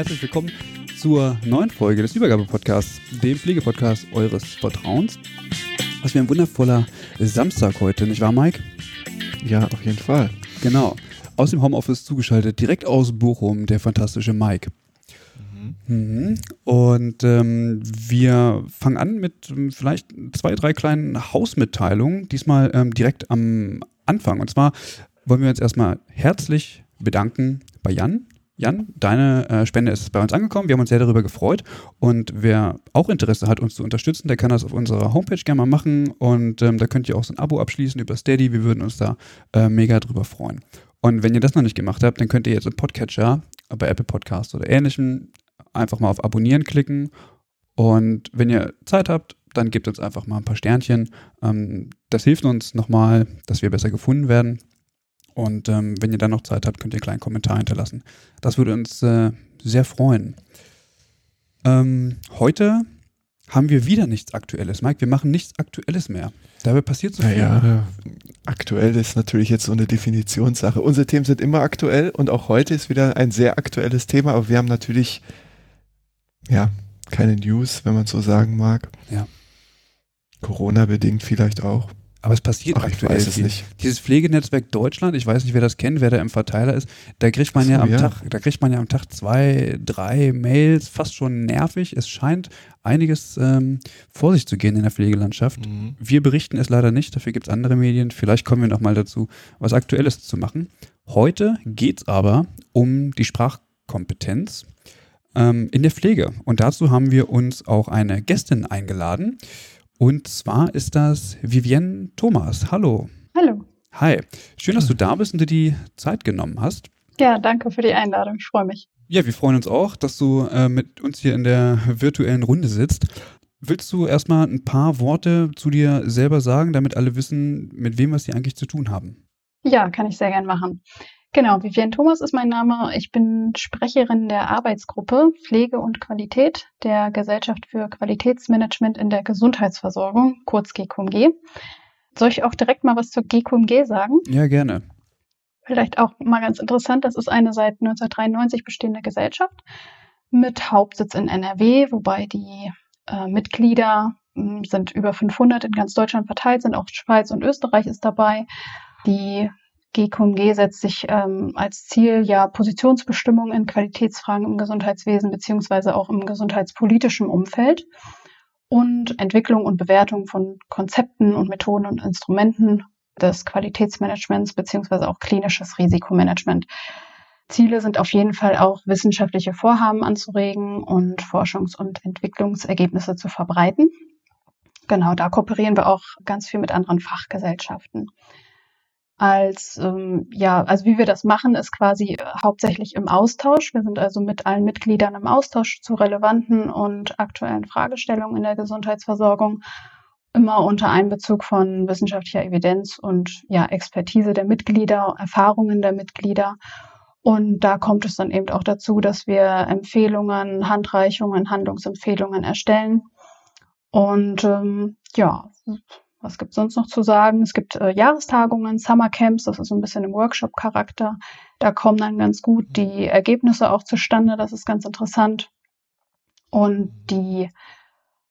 Herzlich willkommen zur neuen Folge des Übergabe-Podcasts, dem Pflegepodcast eures Vertrauens. Was wäre ein wundervoller Samstag heute, nicht wahr, Mike? Ja, auf jeden Fall. Genau. Aus dem Homeoffice zugeschaltet, direkt aus Bochum, der fantastische Mike. Mhm. Und ähm, wir fangen an mit ähm, vielleicht zwei, drei kleinen Hausmitteilungen, diesmal ähm, direkt am Anfang. Und zwar wollen wir uns erstmal herzlich bedanken bei Jan, Jan, deine äh, Spende ist bei uns angekommen. Wir haben uns sehr darüber gefreut. Und wer auch Interesse hat, uns zu unterstützen, der kann das auf unserer Homepage gerne mal machen. Und ähm, da könnt ihr auch so ein Abo abschließen über Steady. Wir würden uns da äh, mega drüber freuen. Und wenn ihr das noch nicht gemacht habt, dann könnt ihr jetzt im Podcatcher, bei Apple Podcast oder ähnlichem, einfach mal auf Abonnieren klicken. Und wenn ihr Zeit habt, dann gebt uns einfach mal ein paar Sternchen. Ähm, das hilft uns nochmal, dass wir besser gefunden werden. Und ähm, wenn ihr dann noch Zeit habt, könnt ihr einen kleinen Kommentar hinterlassen. Das würde uns äh, sehr freuen. Ähm, heute haben wir wieder nichts Aktuelles. Mike, wir machen nichts Aktuelles mehr. Dabei passiert so viel. Naja, aktuell ist natürlich jetzt so eine Definitionssache. Unsere Themen sind immer aktuell und auch heute ist wieder ein sehr aktuelles Thema, aber wir haben natürlich, ja, keine News, wenn man so sagen mag. Ja. Corona-bedingt vielleicht auch. Aber es passiert Ach, aktuell ich weiß es nicht. Dieses Pflegenetzwerk Deutschland, ich weiß nicht, wer das kennt, wer da im Verteiler ist, da kriegt man so, ja am ja. Tag, da kriegt man ja am Tag zwei, drei Mails, fast schon nervig. Es scheint einiges ähm, vor sich zu gehen in der Pflegelandschaft. Mhm. Wir berichten es leider nicht, dafür gibt es andere Medien. Vielleicht kommen wir nochmal dazu, was Aktuelles zu machen. Heute geht es aber um die Sprachkompetenz ähm, in der Pflege. Und dazu haben wir uns auch eine Gästin eingeladen. Und zwar ist das Vivienne Thomas. Hallo. Hallo. Hi. Schön, dass du da bist und dir die Zeit genommen hast. Ja, danke für die Einladung. Ich freue mich. Ja, wir freuen uns auch, dass du äh, mit uns hier in der virtuellen Runde sitzt. Willst du erstmal ein paar Worte zu dir selber sagen, damit alle wissen, mit wem wir es hier eigentlich zu tun haben? Ja, kann ich sehr gern machen. Genau, Vivienne Thomas ist mein Name. Ich bin Sprecherin der Arbeitsgruppe Pflege und Qualität der Gesellschaft für Qualitätsmanagement in der Gesundheitsversorgung, kurz GQMG. Soll ich auch direkt mal was zur GQMG sagen? Ja, gerne. Vielleicht auch mal ganz interessant, das ist eine seit 1993 bestehende Gesellschaft mit Hauptsitz in NRW, wobei die äh, Mitglieder mh, sind über 500 in ganz Deutschland verteilt, sind auch Schweiz und Österreich ist dabei. Die GQMG setzt sich ähm, als Ziel ja Positionsbestimmung in Qualitätsfragen im Gesundheitswesen beziehungsweise auch im gesundheitspolitischen Umfeld und Entwicklung und Bewertung von Konzepten und Methoden und Instrumenten des Qualitätsmanagements beziehungsweise auch klinisches Risikomanagement. Ziele sind auf jeden Fall auch wissenschaftliche Vorhaben anzuregen und Forschungs- und Entwicklungsergebnisse zu verbreiten. Genau, da kooperieren wir auch ganz viel mit anderen Fachgesellschaften. Als ähm, ja, also wie wir das machen, ist quasi äh, hauptsächlich im Austausch. Wir sind also mit allen Mitgliedern im Austausch zu relevanten und aktuellen Fragestellungen in der Gesundheitsversorgung immer unter Einbezug von wissenschaftlicher Evidenz und ja, Expertise der Mitglieder, Erfahrungen der Mitglieder. Und da kommt es dann eben auch dazu, dass wir Empfehlungen, Handreichungen, Handlungsempfehlungen erstellen. Und ähm, ja, was gibt sonst noch zu sagen? Es gibt äh, Jahrestagungen, Summercamps, das ist so ein bisschen im Workshop-Charakter. Da kommen dann ganz gut die Ergebnisse auch zustande, das ist ganz interessant. Und die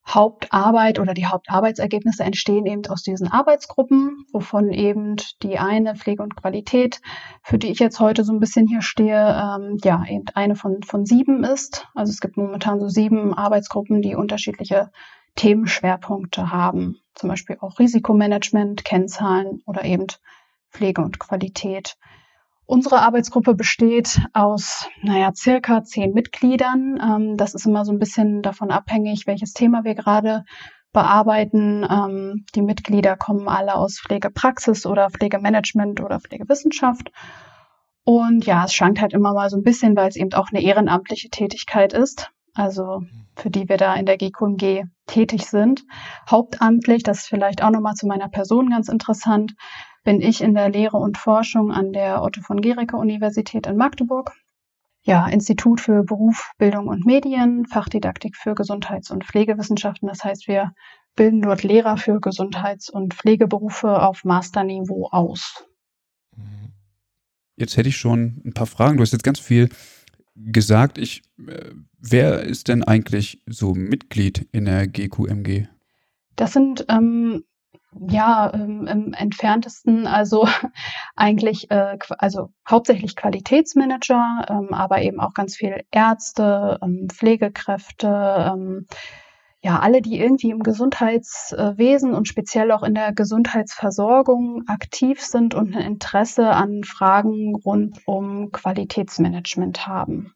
Hauptarbeit oder die Hauptarbeitsergebnisse entstehen eben aus diesen Arbeitsgruppen, wovon eben die eine Pflege und Qualität, für die ich jetzt heute so ein bisschen hier stehe, ähm, ja, eben eine von, von sieben ist. Also es gibt momentan so sieben Arbeitsgruppen, die unterschiedliche Themenschwerpunkte haben. Zum Beispiel auch Risikomanagement, Kennzahlen oder eben Pflege und Qualität. Unsere Arbeitsgruppe besteht aus, naja, circa zehn Mitgliedern. Ähm, das ist immer so ein bisschen davon abhängig, welches Thema wir gerade bearbeiten. Ähm, die Mitglieder kommen alle aus Pflegepraxis oder Pflegemanagement oder Pflegewissenschaft. Und ja, es schwankt halt immer mal so ein bisschen, weil es eben auch eine ehrenamtliche Tätigkeit ist. Also für die wir da in der GQMG tätig sind. Hauptamtlich, das ist vielleicht auch nochmal zu meiner Person ganz interessant, bin ich in der Lehre und Forschung an der Otto von Gericke Universität in Magdeburg. Ja, Institut für Beruf, Bildung und Medien, Fachdidaktik für Gesundheits- und Pflegewissenschaften. Das heißt, wir bilden dort Lehrer für Gesundheits- und Pflegeberufe auf Masterniveau aus. Jetzt hätte ich schon ein paar Fragen. Du hast jetzt ganz viel gesagt. Ich, äh, wer ist denn eigentlich so Mitglied in der GQMG? Das sind ähm, ja, ähm, im entferntesten, also eigentlich, äh, also hauptsächlich Qualitätsmanager, ähm, aber eben auch ganz viel Ärzte, ähm, Pflegekräfte, ähm, ja, alle, die irgendwie im Gesundheitswesen und speziell auch in der Gesundheitsversorgung aktiv sind und ein Interesse an Fragen rund um Qualitätsmanagement haben.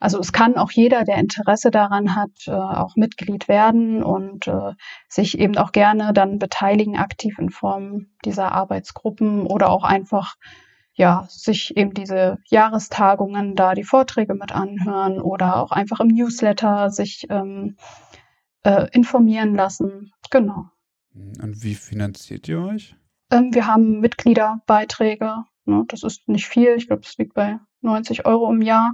Also es kann auch jeder, der Interesse daran hat, äh, auch Mitglied werden und äh, sich eben auch gerne dann beteiligen, aktiv in Form dieser Arbeitsgruppen oder auch einfach ja, sich eben diese Jahrestagungen da die Vorträge mit anhören oder auch einfach im Newsletter sich ähm, äh, informieren lassen. Genau. Und wie finanziert ihr euch? Ähm, wir haben Mitgliederbeiträge. Ne? Das ist nicht viel. Ich glaube, es liegt bei 90 Euro im Jahr.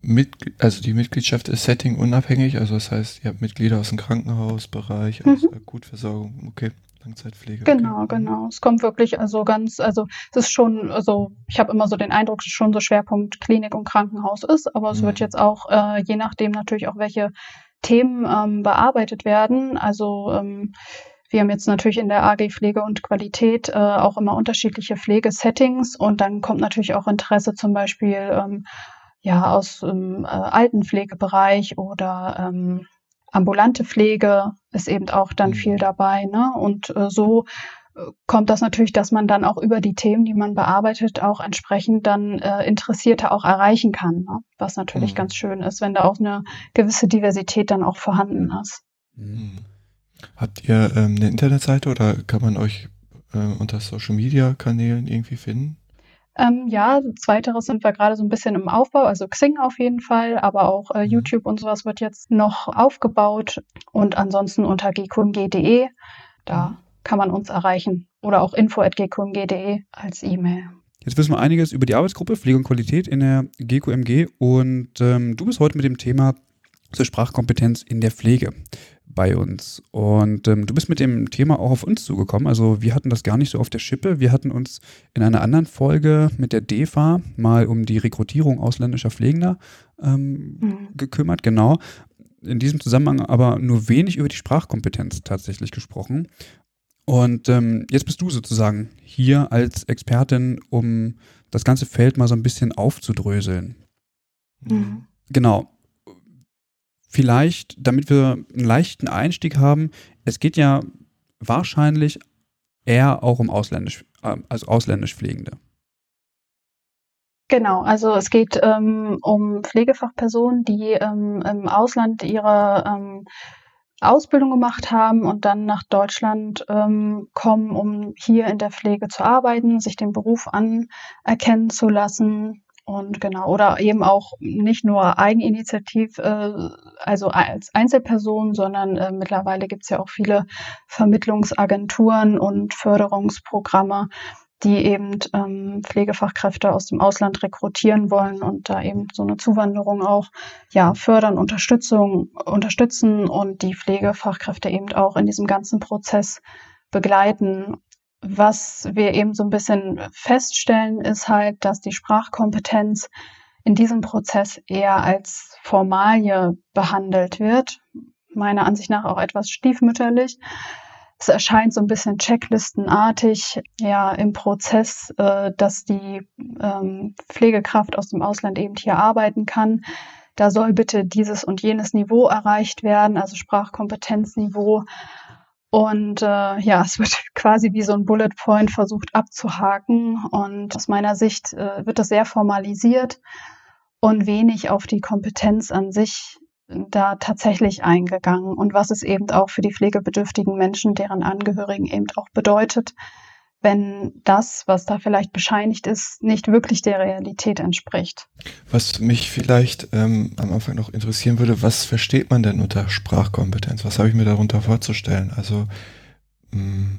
Mit, also die Mitgliedschaft ist Setting unabhängig, also das heißt, ihr habt Mitglieder aus dem Krankenhausbereich, aus mhm. Akutversorgung, okay, Langzeitpflege. Genau, okay. genau. Es kommt wirklich also ganz, also es ist schon, also ich habe immer so den Eindruck, dass es schon so Schwerpunkt Klinik und Krankenhaus ist, aber es mhm. wird jetzt auch, äh, je nachdem natürlich auch, welche Themen ähm, bearbeitet werden. Also ähm, wir haben jetzt natürlich in der AG Pflege und Qualität äh, auch immer unterschiedliche Pflegesettings und dann kommt natürlich auch Interesse zum Beispiel ähm, ja aus dem äh, Altenpflegebereich oder ähm, ambulante Pflege ist eben auch dann mhm. viel dabei. Ne? Und äh, so kommt das natürlich, dass man dann auch über die Themen, die man bearbeitet, auch entsprechend dann äh, Interessierte auch erreichen kann. Ne? Was natürlich mhm. ganz schön ist, wenn da auch eine gewisse Diversität dann auch vorhanden ist. Mhm. Habt ihr ähm, eine Internetseite oder kann man euch äh, unter Social Media Kanälen irgendwie finden? Ähm, ja, zweiteres sind wir gerade so ein bisschen im Aufbau, also Xing auf jeden Fall, aber auch äh, mhm. YouTube und sowas wird jetzt noch aufgebaut und ansonsten unter gqmg.de, da mhm. Kann man uns erreichen oder auch info.gqmg.de als E-Mail. Jetzt wissen wir einiges über die Arbeitsgruppe Pflege und Qualität in der GQMG und ähm, du bist heute mit dem Thema zur Sprachkompetenz in der Pflege bei uns. Und ähm, du bist mit dem Thema auch auf uns zugekommen. Also wir hatten das gar nicht so auf der Schippe. Wir hatten uns in einer anderen Folge mit der DEFA mal um die Rekrutierung ausländischer Pflegender ähm, mhm. gekümmert, genau. In diesem Zusammenhang aber nur wenig über die Sprachkompetenz tatsächlich gesprochen. Und ähm, jetzt bist du sozusagen hier als Expertin, um das ganze Feld mal so ein bisschen aufzudröseln. Mhm. Genau vielleicht, damit wir einen leichten Einstieg haben, es geht ja wahrscheinlich eher auch um ausländisch, äh, also ausländisch Pflegende. Genau, also es geht ähm, um Pflegefachpersonen, die ähm, im Ausland ihre ähm, Ausbildung gemacht haben und dann nach Deutschland ähm, kommen, um hier in der Pflege zu arbeiten, sich den Beruf anerkennen zu lassen. Und genau, oder eben auch nicht nur Eigeninitiativ, äh, also als Einzelperson, sondern äh, mittlerweile gibt es ja auch viele Vermittlungsagenturen und Förderungsprogramme, die eben ähm, Pflegefachkräfte aus dem Ausland rekrutieren wollen und da eben so eine Zuwanderung auch ja fördern, Unterstützung unterstützen und die Pflegefachkräfte eben auch in diesem ganzen Prozess begleiten was wir eben so ein bisschen feststellen, ist halt, dass die Sprachkompetenz in diesem Prozess eher als Formalie behandelt wird. meiner Ansicht nach auch etwas stiefmütterlich. Es erscheint so ein bisschen checklistenartig, ja, im Prozess, äh, dass die ähm, Pflegekraft aus dem Ausland eben hier arbeiten kann. Da soll bitte dieses und jenes Niveau erreicht werden, also Sprachkompetenzniveau. Und äh, ja, es wird quasi wie so ein Bullet Point versucht abzuhaken. Und aus meiner Sicht äh, wird das sehr formalisiert und wenig auf die Kompetenz an sich da tatsächlich eingegangen und was es eben auch für die pflegebedürftigen Menschen, deren Angehörigen eben auch bedeutet, wenn das, was da vielleicht bescheinigt ist, nicht wirklich der Realität entspricht. Was mich vielleicht ähm, am Anfang noch interessieren würde, was versteht man denn unter Sprachkompetenz? Was habe ich mir darunter vorzustellen? Also mh, mm,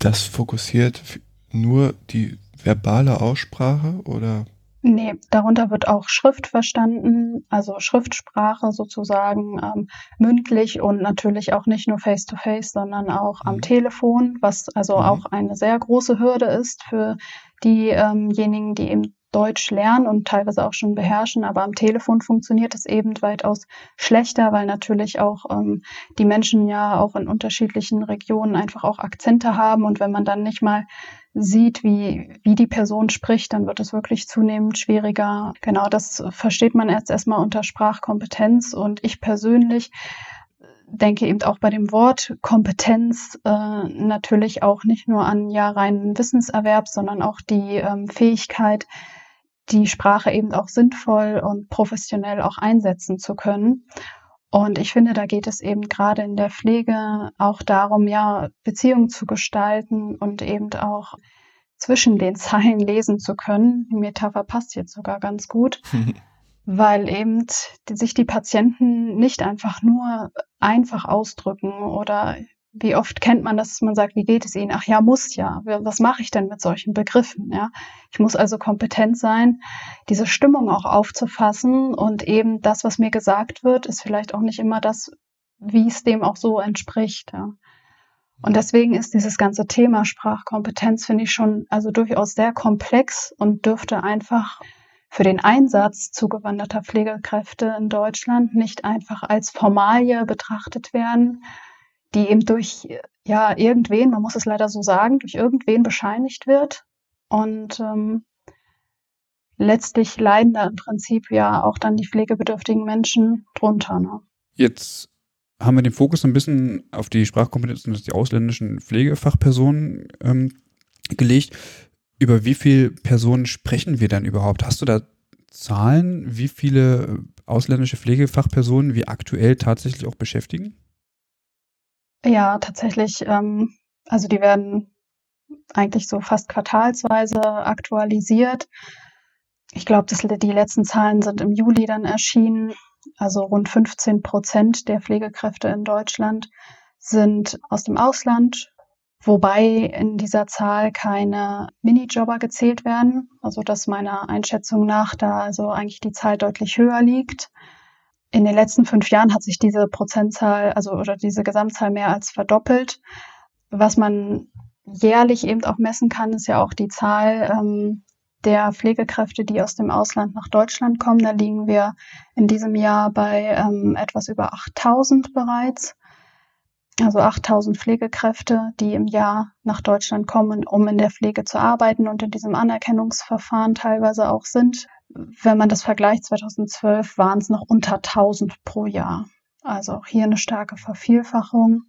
das fokussiert nur die verbale Aussprache oder Nee, darunter wird auch Schrift verstanden, also Schriftsprache sozusagen ähm, mündlich und natürlich auch nicht nur face-to-face, -face, sondern auch am mhm. Telefon, was also mhm. auch eine sehr große Hürde ist für diejenigen, die eben Deutsch lernen und teilweise auch schon beherrschen, aber am Telefon funktioniert es eben weitaus schlechter, weil natürlich auch ähm, die Menschen ja auch in unterschiedlichen Regionen einfach auch Akzente haben und wenn man dann nicht mal sieht, wie, wie die Person spricht, dann wird es wirklich zunehmend schwieriger. Genau, das versteht man jetzt erstmal unter Sprachkompetenz und ich persönlich denke eben auch bei dem Wort Kompetenz äh, natürlich auch nicht nur an ja reinen Wissenserwerb, sondern auch die ähm, Fähigkeit, die Sprache eben auch sinnvoll und professionell auch einsetzen zu können. Und ich finde, da geht es eben gerade in der Pflege auch darum, ja, Beziehungen zu gestalten und eben auch zwischen den Zeilen lesen zu können. Die Metapher passt jetzt sogar ganz gut, weil eben sich die Patienten nicht einfach nur einfach ausdrücken oder wie oft kennt man das, dass man sagt, wie geht es Ihnen? Ach ja, muss ja. Was mache ich denn mit solchen Begriffen? Ja, ich muss also kompetent sein, diese Stimmung auch aufzufassen und eben das, was mir gesagt wird, ist vielleicht auch nicht immer das, wie es dem auch so entspricht. Ja. Und deswegen ist dieses ganze Thema Sprachkompetenz, finde ich schon also durchaus sehr komplex und dürfte einfach für den Einsatz zugewanderter Pflegekräfte in Deutschland nicht einfach als Formalie betrachtet werden, die eben durch ja irgendwen, man muss es leider so sagen, durch irgendwen bescheinigt wird. Und ähm, letztlich leiden da im Prinzip ja auch dann die pflegebedürftigen Menschen drunter. Ne? Jetzt haben wir den Fokus ein bisschen auf die Sprachkompetenzen die ausländischen Pflegefachpersonen ähm, gelegt. Über wie viele Personen sprechen wir dann überhaupt? Hast du da Zahlen, wie viele ausländische Pflegefachpersonen wir aktuell tatsächlich auch beschäftigen? Ja, tatsächlich. Ähm, also die werden eigentlich so fast quartalsweise aktualisiert. Ich glaube, die letzten Zahlen sind im Juli dann erschienen. Also rund 15 Prozent der Pflegekräfte in Deutschland sind aus dem Ausland, wobei in dieser Zahl keine Minijobber gezählt werden. Also dass meiner Einschätzung nach da also eigentlich die Zahl deutlich höher liegt. In den letzten fünf Jahren hat sich diese Prozentzahl, also oder diese Gesamtzahl mehr als verdoppelt. Was man jährlich eben auch messen kann, ist ja auch die Zahl ähm, der Pflegekräfte, die aus dem Ausland nach Deutschland kommen. Da liegen wir in diesem Jahr bei ähm, etwas über 8000 bereits. Also 8000 Pflegekräfte, die im Jahr nach Deutschland kommen, um in der Pflege zu arbeiten und in diesem Anerkennungsverfahren teilweise auch sind. Wenn man das vergleicht, 2012 waren es noch unter 1000 pro Jahr. Also auch hier eine starke Vervielfachung.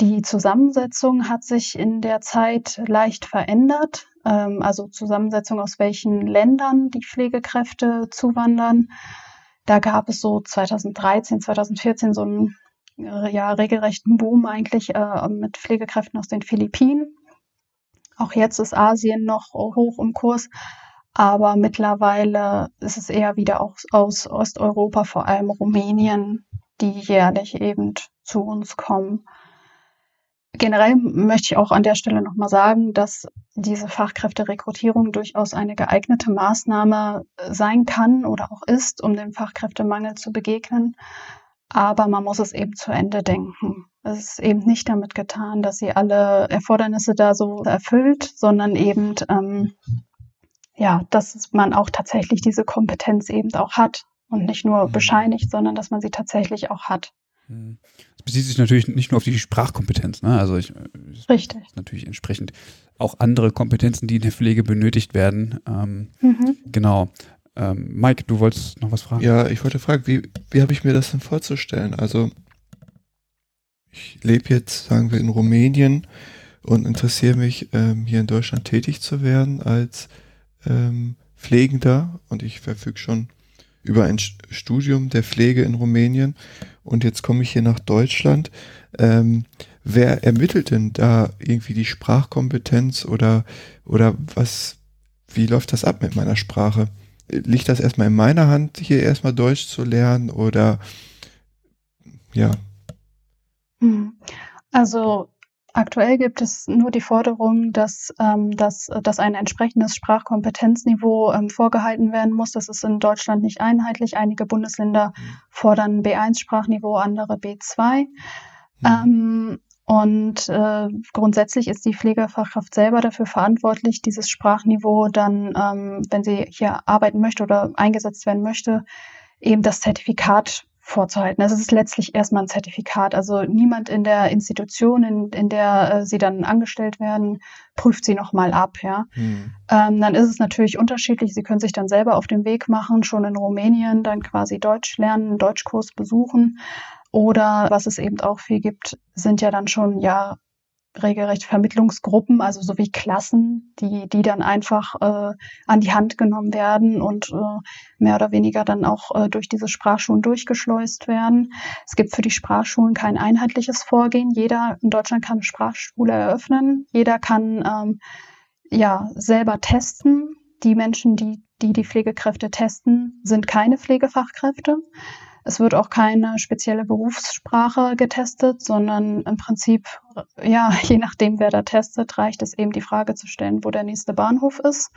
Die Zusammensetzung hat sich in der Zeit leicht verändert. Ähm, also Zusammensetzung aus welchen Ländern die Pflegekräfte zuwandern. Da gab es so 2013, 2014 so einen ja, regelrechten Boom eigentlich äh, mit Pflegekräften aus den Philippinen. Auch jetzt ist Asien noch hoch im Kurs. Aber mittlerweile ist es eher wieder auch aus Osteuropa, vor allem Rumänien, die jährlich eben zu uns kommen. Generell möchte ich auch an der Stelle nochmal sagen, dass diese Fachkräfterekrutierung durchaus eine geeignete Maßnahme sein kann oder auch ist, um dem Fachkräftemangel zu begegnen. Aber man muss es eben zu Ende denken. Es ist eben nicht damit getan, dass sie alle Erfordernisse da so erfüllt, sondern eben ähm, ja, dass man auch tatsächlich diese Kompetenz eben auch hat und nicht nur mhm. bescheinigt, sondern dass man sie tatsächlich auch hat. Hm. Das bezieht sich natürlich nicht nur auf die Sprachkompetenz, ne? Also ich, Richtig. Natürlich entsprechend auch andere Kompetenzen, die in der Pflege benötigt werden. Ähm, mhm. Genau. Ähm, Mike, du wolltest noch was fragen? Ja, ich wollte fragen, wie, wie habe ich mir das denn vorzustellen? Also ich lebe jetzt, sagen wir, in Rumänien und interessiere mich, ähm, hier in Deutschland tätig zu werden als ähm, Pflegender und ich verfüge schon über ein Studium der Pflege in Rumänien und jetzt komme ich hier nach Deutschland. Ähm, wer ermittelt denn da irgendwie die Sprachkompetenz oder, oder was, wie läuft das ab mit meiner Sprache? Liegt das erstmal in meiner Hand, hier erstmal Deutsch zu lernen oder ja? Hm. Also Aktuell gibt es nur die Forderung, dass, ähm, dass, dass ein entsprechendes Sprachkompetenzniveau ähm, vorgehalten werden muss. Das ist in Deutschland nicht einheitlich. Einige Bundesländer fordern B1-Sprachniveau, andere B2. Mhm. Ähm, und äh, grundsätzlich ist die Pflegefachkraft selber dafür verantwortlich, dieses Sprachniveau dann, ähm, wenn sie hier arbeiten möchte oder eingesetzt werden möchte, eben das Zertifikat vorzuhalten. Also es ist letztlich erstmal ein Zertifikat. Also niemand in der Institution, in, in der äh, sie dann angestellt werden, prüft sie nochmal ab. Ja. Hm. Ähm, dann ist es natürlich unterschiedlich. Sie können sich dann selber auf den Weg machen, schon in Rumänien dann quasi Deutsch lernen, einen Deutschkurs besuchen. Oder was es eben auch viel gibt, sind ja dann schon ja regelrecht Vermittlungsgruppen, also so wie Klassen, die, die dann einfach äh, an die Hand genommen werden und äh, mehr oder weniger dann auch äh, durch diese Sprachschulen durchgeschleust werden. Es gibt für die Sprachschulen kein einheitliches Vorgehen. Jeder in Deutschland kann eine Sprachschule eröffnen. Jeder kann ähm, ja selber testen. Die Menschen, die, die die Pflegekräfte testen, sind keine Pflegefachkräfte. Es wird auch keine spezielle Berufssprache getestet, sondern im Prinzip, ja, je nachdem, wer da testet, reicht es eben die Frage zu stellen, wo der nächste Bahnhof ist.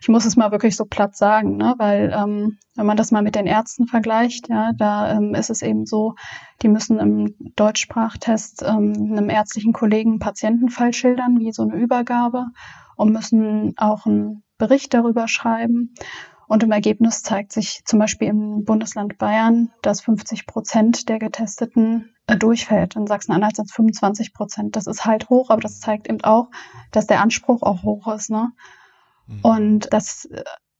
Ich muss es mal wirklich so platt sagen, ne? weil ähm, wenn man das mal mit den Ärzten vergleicht, ja, da ähm, ist es eben so, die müssen im Deutschsprachtest ähm, einem ärztlichen Kollegen Patientenfall schildern, wie so eine Übergabe und müssen auch einen Bericht darüber schreiben. Und im Ergebnis zeigt sich zum Beispiel im Bundesland Bayern, dass 50 Prozent der Getesteten äh, durchfällt. In Sachsen-Anhalt sind es 25 Prozent. Das ist halt hoch, aber das zeigt eben auch, dass der Anspruch auch hoch ist. Ne? Mhm. Und das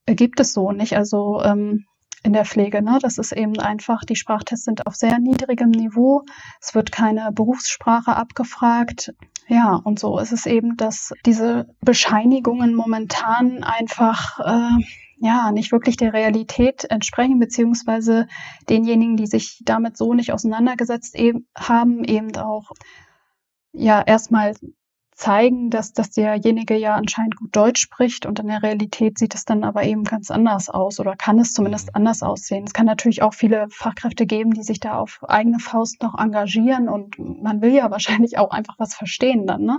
äh, gibt es so nicht. Also ähm, in der Pflege. Ne? Das ist eben einfach, die Sprachtests sind auf sehr niedrigem Niveau. Es wird keine Berufssprache abgefragt. Ja, und so ist es eben, dass diese Bescheinigungen momentan einfach äh, ja nicht wirklich der Realität entsprechen, beziehungsweise denjenigen, die sich damit so nicht auseinandergesetzt eben, haben, eben auch ja erstmal zeigen, dass, dass derjenige ja anscheinend gut Deutsch spricht und in der Realität sieht es dann aber eben ganz anders aus oder kann es zumindest mhm. anders aussehen. Es kann natürlich auch viele Fachkräfte geben, die sich da auf eigene Faust noch engagieren und man will ja wahrscheinlich auch einfach was verstehen dann, ne?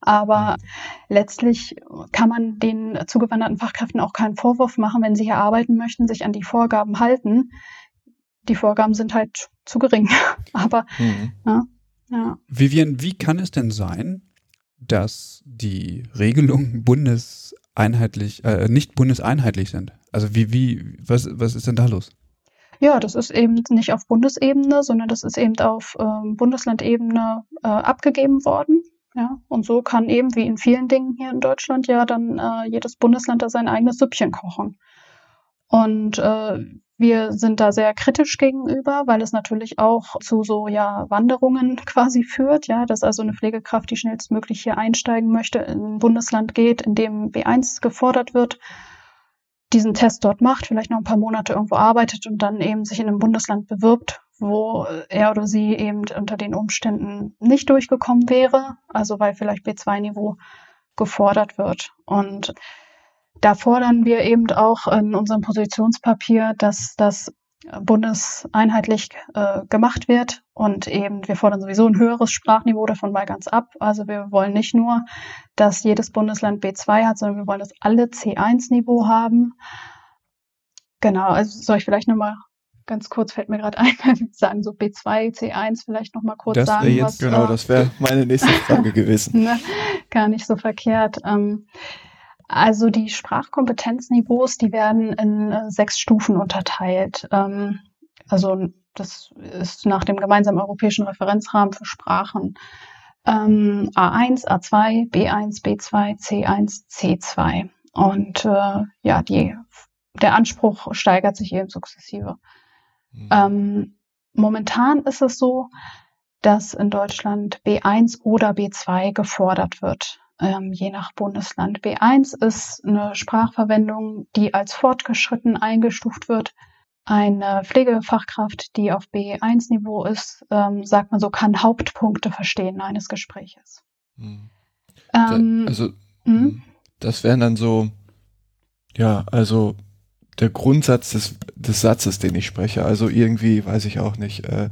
Aber mhm. letztlich kann man den zugewanderten Fachkräften auch keinen Vorwurf machen, wenn sie hier arbeiten möchten, sich an die Vorgaben halten. Die Vorgaben sind halt zu gering. Aber mhm. ja, ja. Vivian, wie kann es denn sein, dass die Regelungen bundeseinheitlich, äh, nicht bundeseinheitlich sind? Also wie, wie, was, was ist denn da los? Ja, das ist eben nicht auf Bundesebene, sondern das ist eben auf ähm, Bundeslandebene äh, abgegeben worden. Ja, und so kann eben wie in vielen Dingen hier in Deutschland ja dann äh, jedes Bundesland da sein eigenes Süppchen kochen. Und äh, wir sind da sehr kritisch gegenüber, weil es natürlich auch zu so ja Wanderungen quasi führt, ja, dass also eine Pflegekraft, die schnellstmöglich hier einsteigen möchte, in ein Bundesland geht, in dem B1 gefordert wird, diesen Test dort macht, vielleicht noch ein paar Monate irgendwo arbeitet und dann eben sich in einem Bundesland bewirbt, wo er oder sie eben unter den Umständen nicht durchgekommen wäre, also weil vielleicht B2-Niveau gefordert wird. Und da fordern wir eben auch in unserem Positionspapier, dass das bundeseinheitlich äh, gemacht wird und eben wir fordern sowieso ein höheres Sprachniveau davon mal ganz ab. Also wir wollen nicht nur, dass jedes Bundesland B2 hat, sondern wir wollen, dass alle C1-Niveau haben. Genau, also soll ich vielleicht nochmal ganz kurz, fällt mir gerade ein, wenn wir sagen so B2, C1 vielleicht nochmal kurz das sagen. Jetzt, was, genau, äh, das wäre meine nächste Frage gewesen. ne, gar nicht so verkehrt. Ähm, also die Sprachkompetenzniveaus, die werden in äh, sechs Stufen unterteilt. Ähm, also das ist nach dem gemeinsamen europäischen Referenzrahmen für Sprachen ähm, A1, A2, B1, B2, C1, C2. Und äh, ja, die, der Anspruch steigert sich eben sukzessive. Mhm. Ähm, momentan ist es so, dass in Deutschland B1 oder B2 gefordert wird, ähm, je nach Bundesland. B1 ist eine Sprachverwendung, die als fortgeschritten eingestuft wird. Eine Pflegefachkraft, die auf B1-Niveau ist, ähm, sagt man so, kann Hauptpunkte verstehen eines Gespräches. Hm. Ähm, also, hm? hm? das wären dann so, ja, also der Grundsatz des, des Satzes, den ich spreche. Also irgendwie, weiß ich auch nicht, äh,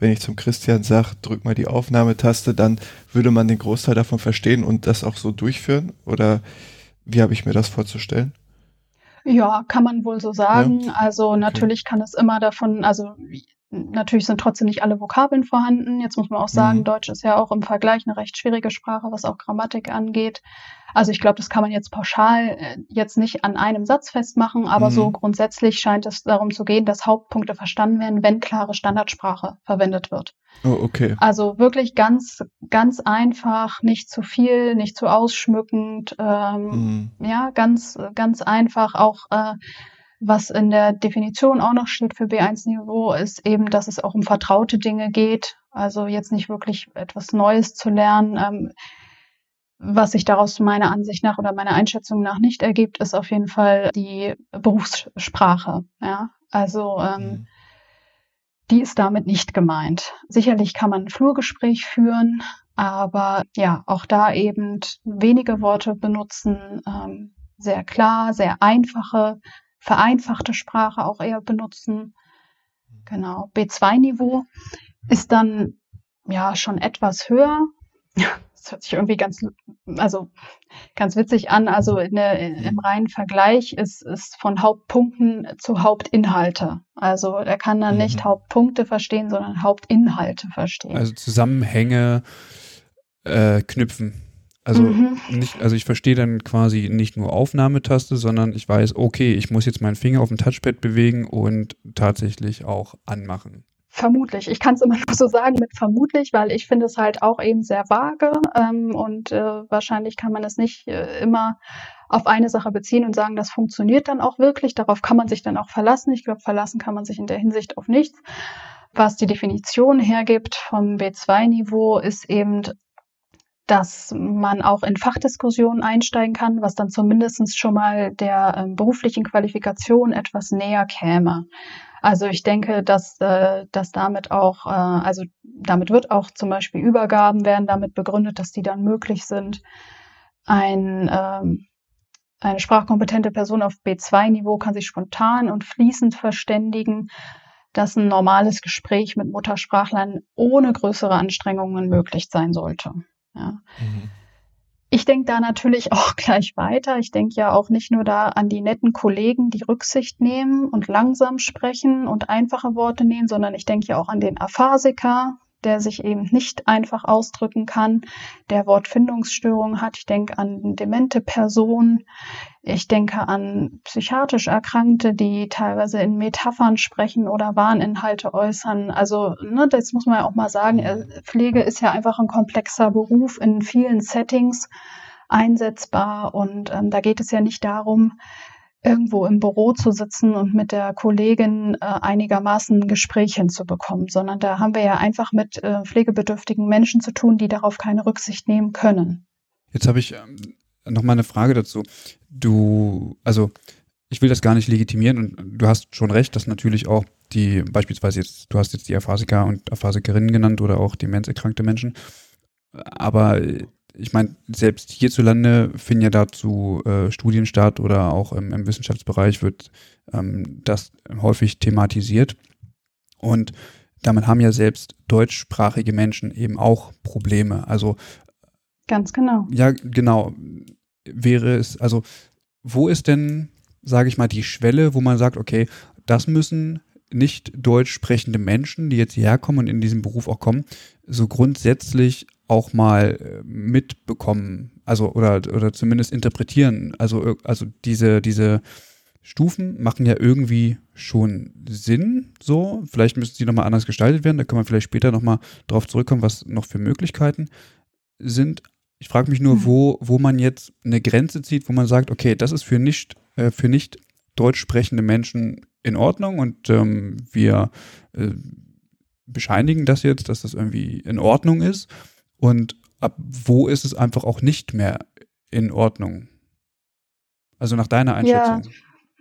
wenn ich zum Christian sage, drück mal die Aufnahmetaste, dann würde man den Großteil davon verstehen und das auch so durchführen? Oder wie habe ich mir das vorzustellen? Ja, kann man wohl so sagen. Ja. Also natürlich okay. kann es immer davon, also natürlich sind trotzdem nicht alle Vokabeln vorhanden. Jetzt muss man auch sagen, mhm. Deutsch ist ja auch im Vergleich eine recht schwierige Sprache, was auch Grammatik angeht. Also ich glaube, das kann man jetzt pauschal äh, jetzt nicht an einem Satz festmachen, aber mhm. so grundsätzlich scheint es darum zu gehen, dass Hauptpunkte verstanden werden, wenn klare Standardsprache verwendet wird. Oh, okay. Also wirklich ganz, ganz einfach, nicht zu viel, nicht zu ausschmückend, ähm, mhm. ja, ganz, ganz einfach auch, äh, was in der Definition auch noch steht für B1-Niveau, ist eben, dass es auch um vertraute Dinge geht. Also jetzt nicht wirklich etwas Neues zu lernen. Ähm, was sich daraus meiner Ansicht nach oder meiner Einschätzung nach nicht ergibt, ist auf jeden Fall die Berufssprache. Ja, also ähm, mhm. die ist damit nicht gemeint. Sicherlich kann man ein Flurgespräch führen, aber ja, auch da eben wenige Worte benutzen, ähm, sehr klar, sehr einfache, vereinfachte Sprache auch eher benutzen. Genau. B2-Niveau ist dann ja schon etwas höher das hört sich irgendwie ganz, also ganz witzig an. Also der, im mhm. reinen Vergleich ist es von Hauptpunkten zu Hauptinhalte. Also er kann dann nicht mhm. Hauptpunkte verstehen, sondern Hauptinhalte verstehen. Also Zusammenhänge äh, knüpfen. Also mhm. nicht, also ich verstehe dann quasi nicht nur Aufnahmetaste, sondern ich weiß, okay, ich muss jetzt meinen Finger auf dem Touchpad bewegen und tatsächlich auch anmachen. Vermutlich. Ich kann es immer nur so sagen mit vermutlich, weil ich finde es halt auch eben sehr vage ähm, und äh, wahrscheinlich kann man es nicht äh, immer auf eine Sache beziehen und sagen, das funktioniert dann auch wirklich. Darauf kann man sich dann auch verlassen. Ich glaube, verlassen kann man sich in der Hinsicht auf nichts. Was die Definition hergibt vom B2-Niveau ist eben, dass man auch in Fachdiskussionen einsteigen kann, was dann zumindest schon mal der äh, beruflichen Qualifikation etwas näher käme. Also ich denke, dass, äh, dass damit auch, äh, also damit wird auch zum Beispiel Übergaben werden damit begründet, dass die dann möglich sind. Ein, ähm, eine sprachkompetente Person auf B2-Niveau kann sich spontan und fließend verständigen, dass ein normales Gespräch mit Muttersprachlern ohne größere Anstrengungen möglich sein sollte. Ja. Mhm. Ich denke da natürlich auch gleich weiter. Ich denke ja auch nicht nur da an die netten Kollegen, die Rücksicht nehmen und langsam sprechen und einfache Worte nehmen, sondern ich denke ja auch an den Aphasiker, der sich eben nicht einfach ausdrücken kann, der Wortfindungsstörungen hat. Ich denke an demente Personen. Ich denke an psychiatrisch Erkrankte, die teilweise in Metaphern sprechen oder Warninhalte äußern. Also, ne, das muss man ja auch mal sagen. Äh, Pflege ist ja einfach ein komplexer Beruf in vielen Settings einsetzbar. Und ähm, da geht es ja nicht darum, irgendwo im Büro zu sitzen und mit der Kollegin äh, einigermaßen ein Gespräch hinzubekommen, sondern da haben wir ja einfach mit äh, pflegebedürftigen Menschen zu tun, die darauf keine Rücksicht nehmen können. Jetzt habe ich ähm, noch eine Frage dazu. Du, also ich will das gar nicht legitimieren und du hast schon recht, dass natürlich auch die, beispielsweise jetzt, du hast jetzt die Aphasiker und Aphasikerinnen genannt oder auch demenzerkrankte Menschen, aber ich meine, selbst hierzulande finden ja dazu äh, Studien statt oder auch im, im Wissenschaftsbereich wird ähm, das häufig thematisiert. Und damit haben ja selbst deutschsprachige Menschen eben auch Probleme. Also ganz genau. Ja, genau. Wäre es, also wo ist denn, sage ich mal, die Schwelle, wo man sagt, okay, das müssen nicht deutsch sprechende Menschen, die jetzt hierher kommen und in diesem Beruf auch kommen, so grundsätzlich auch mal äh, mitbekommen, also oder oder zumindest interpretieren, also also diese diese Stufen machen ja irgendwie schon Sinn, so. Vielleicht müssen sie nochmal anders gestaltet werden. Da kann man vielleicht später nochmal drauf zurückkommen, was noch für Möglichkeiten sind. Ich frage mich nur, mhm. wo, wo man jetzt eine Grenze zieht, wo man sagt, okay, das ist für nicht, äh, für nicht deutsch sprechende Menschen in Ordnung und ähm, wir äh, bescheinigen das jetzt, dass das irgendwie in Ordnung ist. Und ab wo ist es einfach auch nicht mehr in Ordnung? Also nach deiner Einschätzung. Ja.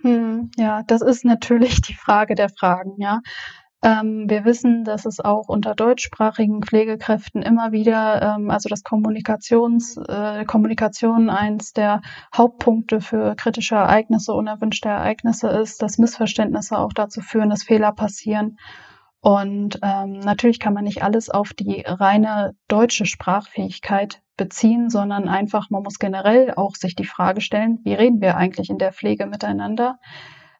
Hm, ja, das ist natürlich die Frage der Fragen, ja. Ähm, wir wissen, dass es auch unter deutschsprachigen Pflegekräften immer wieder, ähm, also dass Kommunikations, äh, Kommunikation eins der Hauptpunkte für kritische Ereignisse, unerwünschte Ereignisse ist, dass Missverständnisse auch dazu führen, dass Fehler passieren. Und ähm, natürlich kann man nicht alles auf die reine deutsche Sprachfähigkeit beziehen, sondern einfach, man muss generell auch sich die Frage stellen, wie reden wir eigentlich in der Pflege miteinander?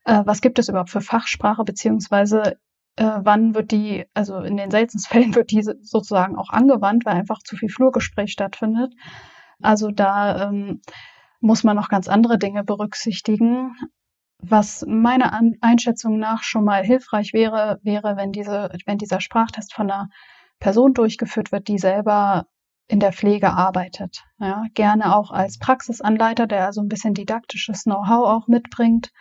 Äh, was gibt es überhaupt für Fachsprache, beziehungsweise äh, wann wird die, also in den seltensten Fällen wird diese sozusagen auch angewandt, weil einfach zu viel Flurgespräch stattfindet. Also da ähm, muss man noch ganz andere Dinge berücksichtigen. Was meiner Einschätzung nach schon mal hilfreich wäre, wäre, wenn diese, wenn dieser Sprachtest von einer Person durchgeführt wird, die selber in der Pflege arbeitet. Ja, gerne auch als Praxisanleiter, der also ein bisschen didaktisches Know-how auch mitbringt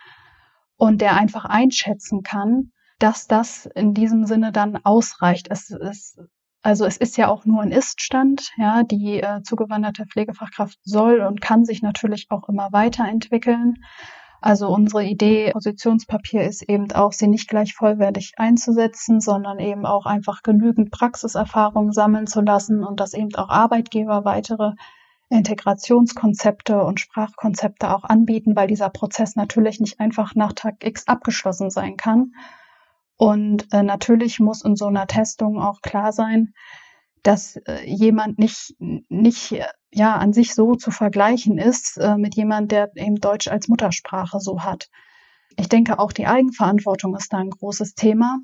und der einfach einschätzen kann, dass das in diesem Sinne dann ausreicht. Es ist, also es ist ja auch nur ein Iststand. Ja, die äh, zugewanderte Pflegefachkraft soll und kann sich natürlich auch immer weiterentwickeln. Also unsere Idee, Positionspapier ist eben auch, sie nicht gleich vollwertig einzusetzen, sondern eben auch einfach genügend Praxiserfahrung sammeln zu lassen und dass eben auch Arbeitgeber weitere Integrationskonzepte und Sprachkonzepte auch anbieten, weil dieser Prozess natürlich nicht einfach nach Tag X abgeschlossen sein kann. Und äh, natürlich muss in so einer Testung auch klar sein, dass äh, jemand nicht, nicht ja an sich so zu vergleichen ist äh, mit jemand, der eben Deutsch als Muttersprache so hat. Ich denke, auch die Eigenverantwortung ist da ein großes Thema.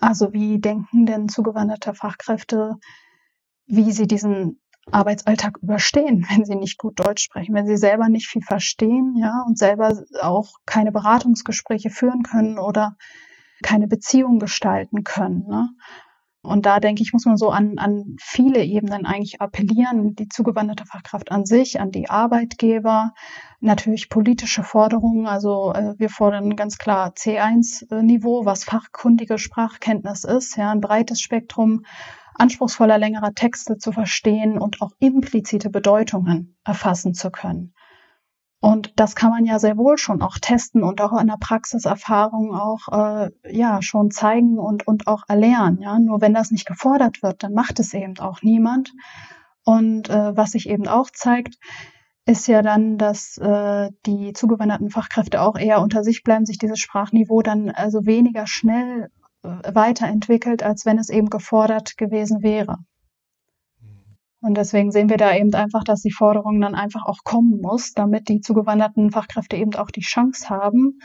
Also wie denken denn zugewanderte Fachkräfte, wie sie diesen Arbeitsalltag überstehen, wenn sie nicht gut Deutsch sprechen, wenn sie selber nicht viel verstehen, ja, und selber auch keine Beratungsgespräche führen können oder keine Beziehung gestalten können. Ne? Und da denke ich, muss man so an, an viele Ebenen eigentlich appellieren. Die zugewanderte Fachkraft an sich, an die Arbeitgeber, natürlich politische Forderungen. Also äh, wir fordern ganz klar C1-Niveau, was fachkundige Sprachkenntnis ist, ja, ein breites Spektrum anspruchsvoller längerer Texte zu verstehen und auch implizite Bedeutungen erfassen zu können. Und das kann man ja sehr wohl schon auch testen und auch in der Praxiserfahrung auch äh, ja schon zeigen und und auch erlernen. Ja, nur wenn das nicht gefordert wird, dann macht es eben auch niemand. Und äh, was sich eben auch zeigt, ist ja dann, dass äh, die zugewanderten Fachkräfte auch eher unter sich bleiben, sich dieses Sprachniveau dann also weniger schnell äh, weiterentwickelt, als wenn es eben gefordert gewesen wäre. Und deswegen sehen wir da eben einfach, dass die Forderung dann einfach auch kommen muss, damit die zugewanderten Fachkräfte eben auch die Chance haben,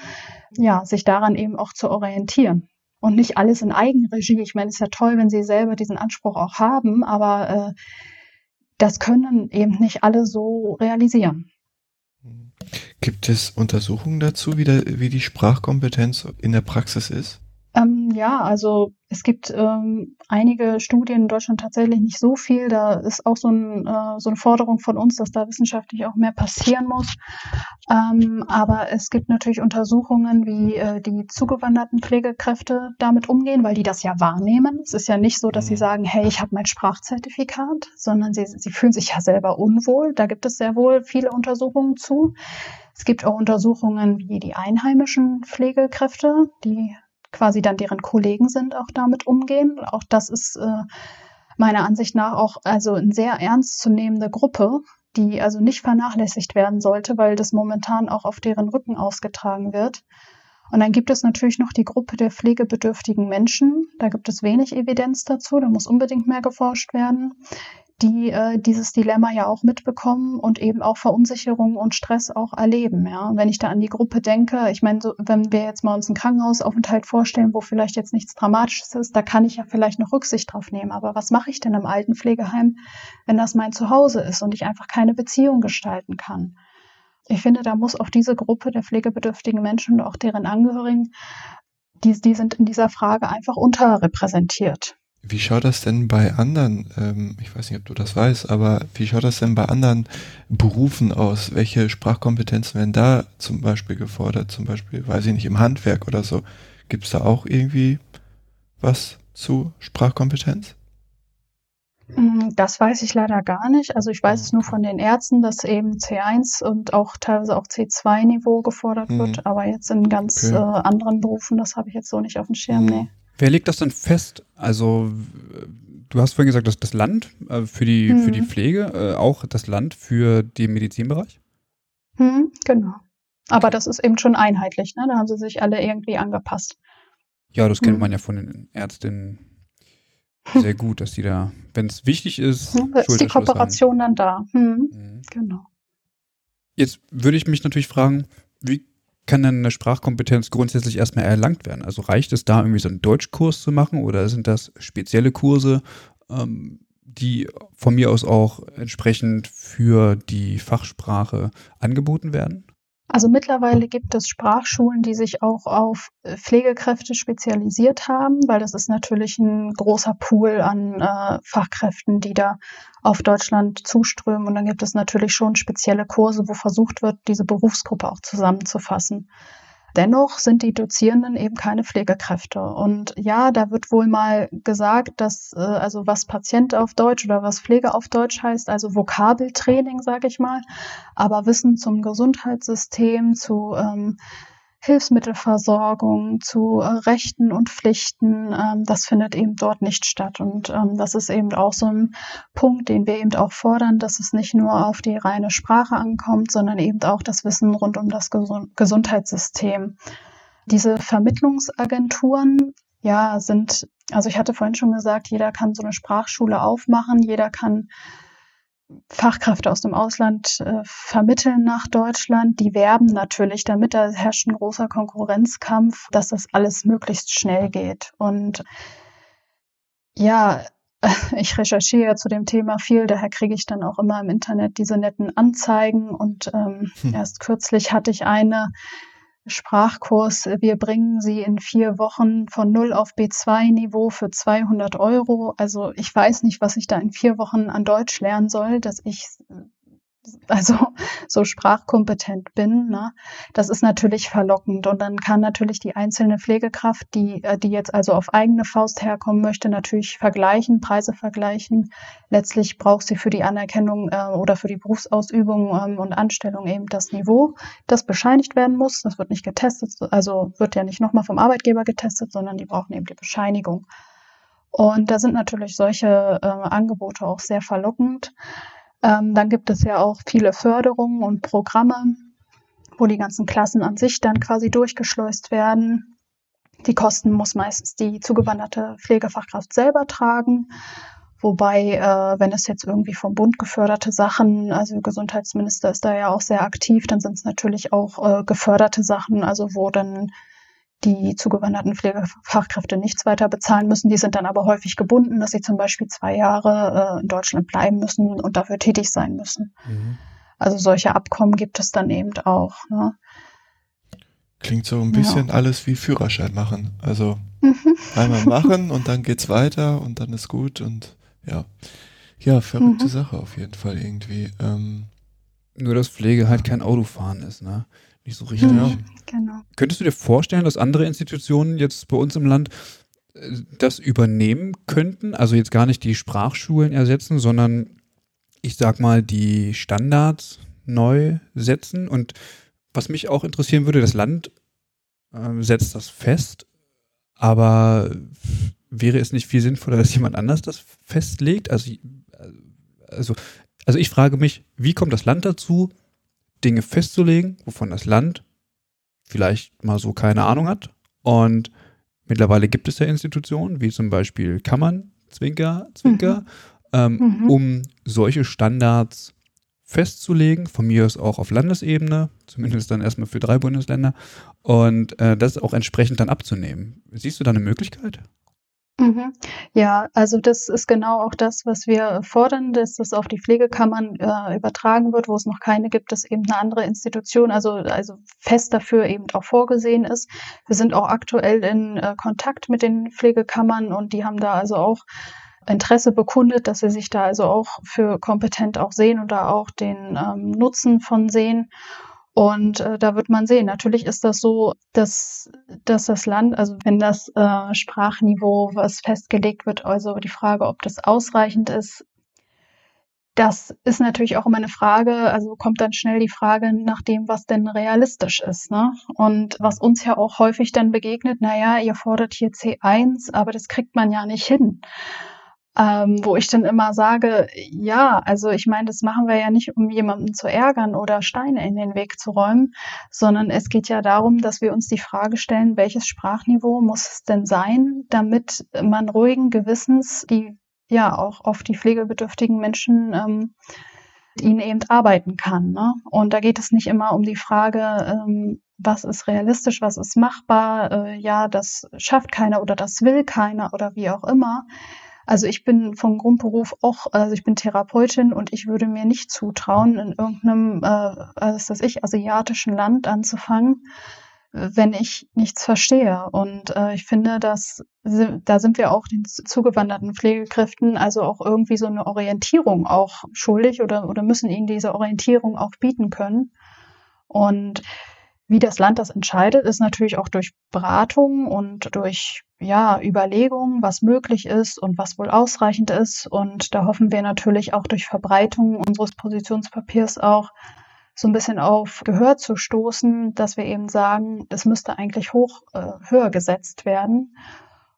ja, sich daran eben auch zu orientieren. Und nicht alles in Eigenregie. Ich meine, es ist ja toll, wenn sie selber diesen Anspruch auch haben, aber äh, das können eben nicht alle so realisieren. Gibt es Untersuchungen dazu, wie, der, wie die Sprachkompetenz in der Praxis ist? Ähm, ja, also es gibt ähm, einige Studien in Deutschland tatsächlich nicht so viel. Da ist auch so, ein, äh, so eine Forderung von uns, dass da wissenschaftlich auch mehr passieren muss. Ähm, aber es gibt natürlich Untersuchungen, wie äh, die zugewanderten Pflegekräfte damit umgehen, weil die das ja wahrnehmen. Es ist ja nicht so, dass sie mhm. sagen, hey, ich habe mein Sprachzertifikat, sondern sie, sie fühlen sich ja selber unwohl. Da gibt es sehr wohl viele Untersuchungen zu. Es gibt auch Untersuchungen, wie die einheimischen Pflegekräfte, die quasi dann deren Kollegen sind, auch damit umgehen. Auch das ist äh, meiner Ansicht nach auch also eine sehr ernstzunehmende Gruppe, die also nicht vernachlässigt werden sollte, weil das momentan auch auf deren Rücken ausgetragen wird. Und dann gibt es natürlich noch die Gruppe der pflegebedürftigen Menschen. Da gibt es wenig Evidenz dazu, da muss unbedingt mehr geforscht werden die äh, dieses Dilemma ja auch mitbekommen und eben auch Verunsicherung und Stress auch erleben. Ja, und wenn ich da an die Gruppe denke, ich meine, so, wenn wir jetzt mal uns einen Krankenhausaufenthalt vorstellen, wo vielleicht jetzt nichts Dramatisches ist, da kann ich ja vielleicht noch Rücksicht drauf nehmen. Aber was mache ich denn im Altenpflegeheim, wenn das mein Zuhause ist und ich einfach keine Beziehung gestalten kann? Ich finde, da muss auch diese Gruppe der pflegebedürftigen Menschen und auch deren Angehörigen, die, die sind in dieser Frage einfach unterrepräsentiert. Wie schaut das denn bei anderen, ähm, ich weiß nicht, ob du das weißt, aber wie schaut das denn bei anderen Berufen aus? Welche Sprachkompetenzen werden da zum Beispiel gefordert? Zum Beispiel, weiß ich nicht, im Handwerk oder so. Gibt es da auch irgendwie was zu Sprachkompetenz? Mm, das weiß ich leider gar nicht. Also ich weiß es nur von den Ärzten, dass eben C1 und auch teilweise auch C2-Niveau gefordert mhm. wird, aber jetzt in ganz okay. äh, anderen Berufen, das habe ich jetzt so nicht auf dem Schirm. Mhm. Nee. Wer legt das denn fest? Also du hast vorhin gesagt, dass das Land äh, für, die, mhm. für die Pflege, äh, auch das Land für den Medizinbereich? Mhm, genau. Aber das ist eben schon einheitlich, ne? Da haben sie sich alle irgendwie angepasst. Ja, das kennt mhm. man ja von den Ärztinnen sehr gut, dass die da, wenn es wichtig ist, ja, ist die Kooperation dann da. Hm. Mhm. Genau. Jetzt würde ich mich natürlich fragen, wie kann denn eine Sprachkompetenz grundsätzlich erstmal erlangt werden? Also reicht es da irgendwie so einen Deutschkurs zu machen oder sind das spezielle Kurse, ähm, die von mir aus auch entsprechend für die Fachsprache angeboten werden? Also mittlerweile gibt es Sprachschulen, die sich auch auf äh, Pflegekräfte spezialisiert haben, weil das ist natürlich ein großer Pool an äh, Fachkräften, die da auf Deutschland zuströmen. Und dann gibt es natürlich schon spezielle Kurse, wo versucht wird, diese Berufsgruppe auch zusammenzufassen. Dennoch sind die Dozierenden eben keine Pflegekräfte. Und ja, da wird wohl mal gesagt, dass äh, also was Patient auf Deutsch oder was Pflege auf Deutsch heißt, also Vokabeltraining, sage ich mal, aber Wissen zum Gesundheitssystem, zu ähm, Hilfsmittelversorgung, zu äh, Rechten und Pflichten, ähm, das findet eben dort nicht statt. Und ähm, das ist eben auch so ein Punkt, den wir eben auch fordern, dass es nicht nur auf die reine Sprache ankommt, sondern eben auch das Wissen rund um das Gesund Gesundheitssystem. Diese Vermittlungsagenturen, ja, sind, also ich hatte vorhin schon gesagt, jeder kann so eine Sprachschule aufmachen, jeder kann Fachkräfte aus dem Ausland äh, vermitteln nach Deutschland. Die werben natürlich damit, da herrscht ein großer Konkurrenzkampf, dass das alles möglichst schnell geht. Und ja, ich recherchiere zu dem Thema viel, daher kriege ich dann auch immer im Internet diese netten Anzeigen. Und ähm, hm. erst kürzlich hatte ich eine, Sprachkurs. Wir bringen Sie in vier Wochen von null auf B2-Niveau für 200 Euro. Also ich weiß nicht, was ich da in vier Wochen an Deutsch lernen soll, dass ich also so sprachkompetent bin, ne, das ist natürlich verlockend. Und dann kann natürlich die einzelne Pflegekraft, die, äh, die jetzt also auf eigene Faust herkommen möchte, natürlich vergleichen, Preise vergleichen. Letztlich braucht sie für die Anerkennung äh, oder für die Berufsausübung ähm, und Anstellung eben das Niveau, das bescheinigt werden muss. Das wird nicht getestet, also wird ja nicht nochmal vom Arbeitgeber getestet, sondern die brauchen eben die Bescheinigung. Und da sind natürlich solche äh, Angebote auch sehr verlockend. Ähm, dann gibt es ja auch viele Förderungen und Programme, wo die ganzen Klassen an sich dann quasi durchgeschleust werden. Die Kosten muss meistens die zugewanderte Pflegefachkraft selber tragen. Wobei, äh, wenn es jetzt irgendwie vom Bund geförderte Sachen, also Gesundheitsminister ist da ja auch sehr aktiv, dann sind es natürlich auch äh, geförderte Sachen, also wo dann die zugewanderten Pflegefachkräfte nichts weiter bezahlen müssen. Die sind dann aber häufig gebunden, dass sie zum Beispiel zwei Jahre äh, in Deutschland bleiben müssen und dafür tätig sein müssen. Mhm. Also solche Abkommen gibt es dann eben auch. Ne? Klingt so ein bisschen ja. alles wie Führerschein machen. Also mhm. einmal machen und dann geht's weiter und dann ist gut und ja. Ja, verrückte mhm. Sache auf jeden Fall irgendwie. Ähm, Nur, dass Pflege halt kein Autofahren ist, ne? Nicht so richtig. Ja. Genau. Könntest du dir vorstellen, dass andere Institutionen jetzt bei uns im Land äh, das übernehmen könnten? Also jetzt gar nicht die Sprachschulen ersetzen, sondern ich sag mal die Standards neu setzen. Und was mich auch interessieren würde, das Land äh, setzt das fest, aber wäre es nicht viel sinnvoller, dass jemand anders das festlegt? Also, also, also ich frage mich, wie kommt das Land dazu, Dinge festzulegen, wovon das Land vielleicht mal so keine Ahnung hat. Und mittlerweile gibt es ja Institutionen, wie zum Beispiel Kammern, Zwinker, Zwinker, mhm. Ähm, mhm. um solche Standards festzulegen, von mir aus auch auf Landesebene, zumindest dann erstmal für drei Bundesländer, und äh, das auch entsprechend dann abzunehmen. Siehst du da eine Möglichkeit? Mhm. Ja, also das ist genau auch das, was wir fordern, dass das auf die Pflegekammern äh, übertragen wird, wo es noch keine gibt, dass eben eine andere Institution, also, also fest dafür eben auch vorgesehen ist. Wir sind auch aktuell in äh, Kontakt mit den Pflegekammern und die haben da also auch Interesse bekundet, dass sie sich da also auch für kompetent auch sehen und da auch den ähm, Nutzen von sehen. Und äh, da wird man sehen. Natürlich ist das so, dass, dass das Land, also wenn das äh, Sprachniveau, was festgelegt wird, also die Frage, ob das ausreichend ist, das ist natürlich auch immer eine Frage, also kommt dann schnell die Frage nach dem, was denn realistisch ist. Ne? Und was uns ja auch häufig dann begegnet, naja, ihr fordert hier C1, aber das kriegt man ja nicht hin ähm, wo ich dann immer sage, ja, also ich meine, das machen wir ja nicht, um jemanden zu ärgern oder Steine in den Weg zu räumen, sondern es geht ja darum, dass wir uns die Frage stellen, welches Sprachniveau muss es denn sein, damit man ruhigen Gewissens die ja auch auf die pflegebedürftigen Menschen ähm, ihnen eben arbeiten kann. Ne? Und da geht es nicht immer um die Frage, ähm, was ist realistisch, was ist machbar, äh, ja, das schafft keiner oder das will keiner oder wie auch immer, also ich bin vom Grundberuf auch, also ich bin Therapeutin und ich würde mir nicht zutrauen, in irgendeinem, äh, was weiß ich, asiatischen Land anzufangen, wenn ich nichts verstehe. Und äh, ich finde, dass da sind wir auch den zugewanderten Pflegekräften also auch irgendwie so eine Orientierung auch schuldig oder, oder müssen ihnen diese Orientierung auch bieten können. Und wie das Land das entscheidet, ist natürlich auch durch Beratung und durch ja, Überlegungen, was möglich ist und was wohl ausreichend ist. Und da hoffen wir natürlich auch durch Verbreitung unseres Positionspapiers auch so ein bisschen auf Gehör zu stoßen, dass wir eben sagen, es müsste eigentlich hoch äh, höher gesetzt werden.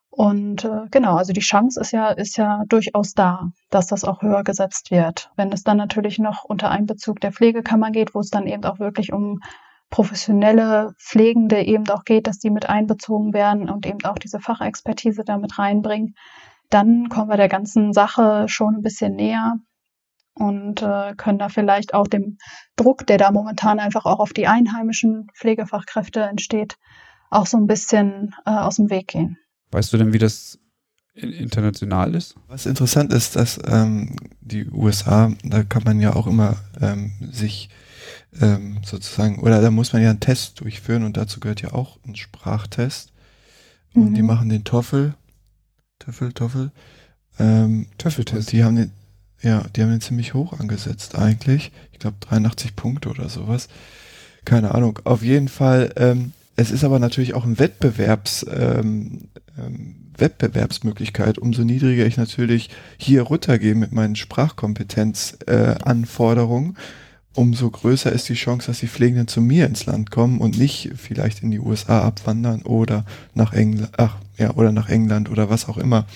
Und äh, genau, also die Chance ist ja, ist ja durchaus da, dass das auch höher gesetzt wird. Wenn es dann natürlich noch unter Einbezug der Pflegekammer geht, wo es dann eben auch wirklich um professionelle Pflegende eben auch geht, dass die mit einbezogen werden und eben auch diese Fachexpertise damit reinbringen, dann kommen wir der ganzen Sache schon ein bisschen näher und äh, können da vielleicht auch dem Druck, der da momentan einfach auch auf die einheimischen Pflegefachkräfte entsteht, auch so ein bisschen äh, aus dem Weg gehen. Weißt du denn, wie das international ist? Was interessant ist, dass ähm, die USA, da kann man ja auch immer ähm, sich ähm, sozusagen, oder da muss man ja einen Test durchführen und dazu gehört ja auch ein Sprachtest. Und mhm. die machen den Toffel, Töffel, Toffel, ähm, Töffeltest. Die haben den, ja, die haben den ziemlich hoch angesetzt eigentlich. Ich glaube 83 Punkte oder sowas. Keine Ahnung. Auf jeden Fall, ähm, es ist aber natürlich auch ein Wettbewerbs, ähm, ähm, Wettbewerbsmöglichkeit. Umso niedriger ich natürlich hier runtergehe mit meinen Sprachkompetenzanforderungen, äh, umso größer ist die Chance, dass die Pflegenden zu mir ins Land kommen und nicht vielleicht in die USA abwandern oder nach England, ach, ja, oder nach England oder was auch immer.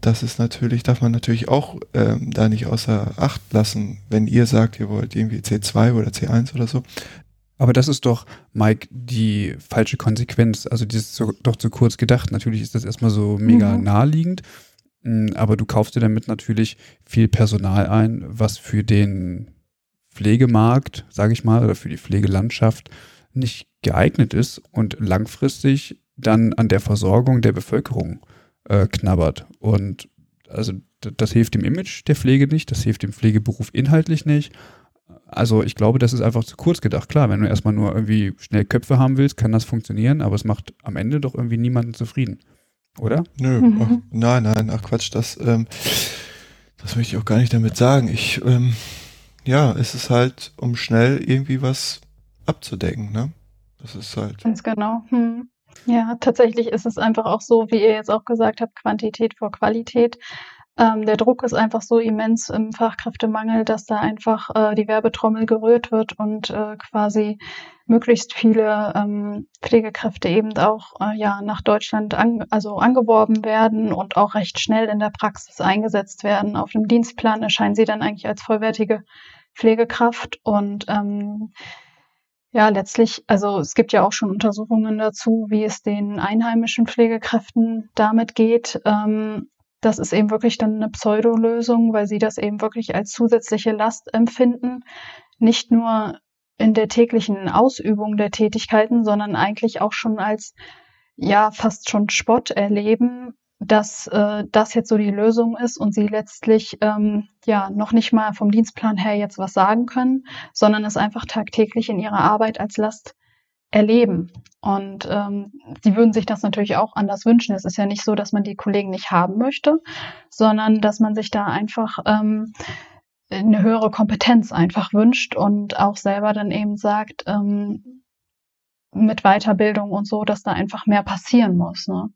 Das ist natürlich, darf man natürlich auch ähm, da nicht außer Acht lassen, wenn ihr sagt, ihr wollt irgendwie C2 oder C1 oder so. Aber das ist doch, Mike, die falsche Konsequenz. Also, die ist so, doch zu kurz gedacht. Natürlich ist das erstmal so mega mhm. naheliegend, mm, aber du kaufst dir damit natürlich viel Personal ein, was für den Pflegemarkt, sage ich mal, oder für die Pflegelandschaft nicht geeignet ist und langfristig dann an der Versorgung der Bevölkerung äh, knabbert. Und also das hilft dem Image der Pflege nicht, das hilft dem Pflegeberuf inhaltlich nicht. Also ich glaube, das ist einfach zu kurz gedacht. Klar, wenn du erstmal nur irgendwie schnell Köpfe haben willst, kann das funktionieren, aber es macht am Ende doch irgendwie niemanden zufrieden. Oder? Nö, mhm. ach, nein, nein, ach Quatsch, das, ähm, das möchte ich auch gar nicht damit sagen. Ich, ähm, ja, es ist halt, um schnell irgendwie was abzudecken, ne? Das ist halt. Ganz genau. Hm. Ja, tatsächlich ist es einfach auch so, wie ihr jetzt auch gesagt habt, Quantität vor Qualität. Ähm, der Druck ist einfach so immens im Fachkräftemangel, dass da einfach äh, die Werbetrommel gerührt wird und äh, quasi möglichst viele ähm, Pflegekräfte eben auch äh, ja nach Deutschland an, also angeworben werden und auch recht schnell in der Praxis eingesetzt werden. Auf dem Dienstplan erscheinen sie dann eigentlich als vollwertige Pflegekraft und ähm, ja, letztlich, also es gibt ja auch schon Untersuchungen dazu, wie es den einheimischen Pflegekräften damit geht. Ähm, das ist eben wirklich dann eine Pseudolösung, weil sie das eben wirklich als zusätzliche Last empfinden. Nicht nur in der täglichen Ausübung der Tätigkeiten, sondern eigentlich auch schon als ja fast schon Spott erleben, dass äh, das jetzt so die Lösung ist und sie letztlich ähm, ja noch nicht mal vom Dienstplan her jetzt was sagen können, sondern es einfach tagtäglich in ihrer Arbeit als Last erleben. Und ähm, sie würden sich das natürlich auch anders wünschen. Es ist ja nicht so, dass man die Kollegen nicht haben möchte, sondern dass man sich da einfach ähm, eine höhere Kompetenz einfach wünscht und auch selber dann eben sagt, ähm, mit Weiterbildung und so, dass da einfach mehr passieren muss. Ne?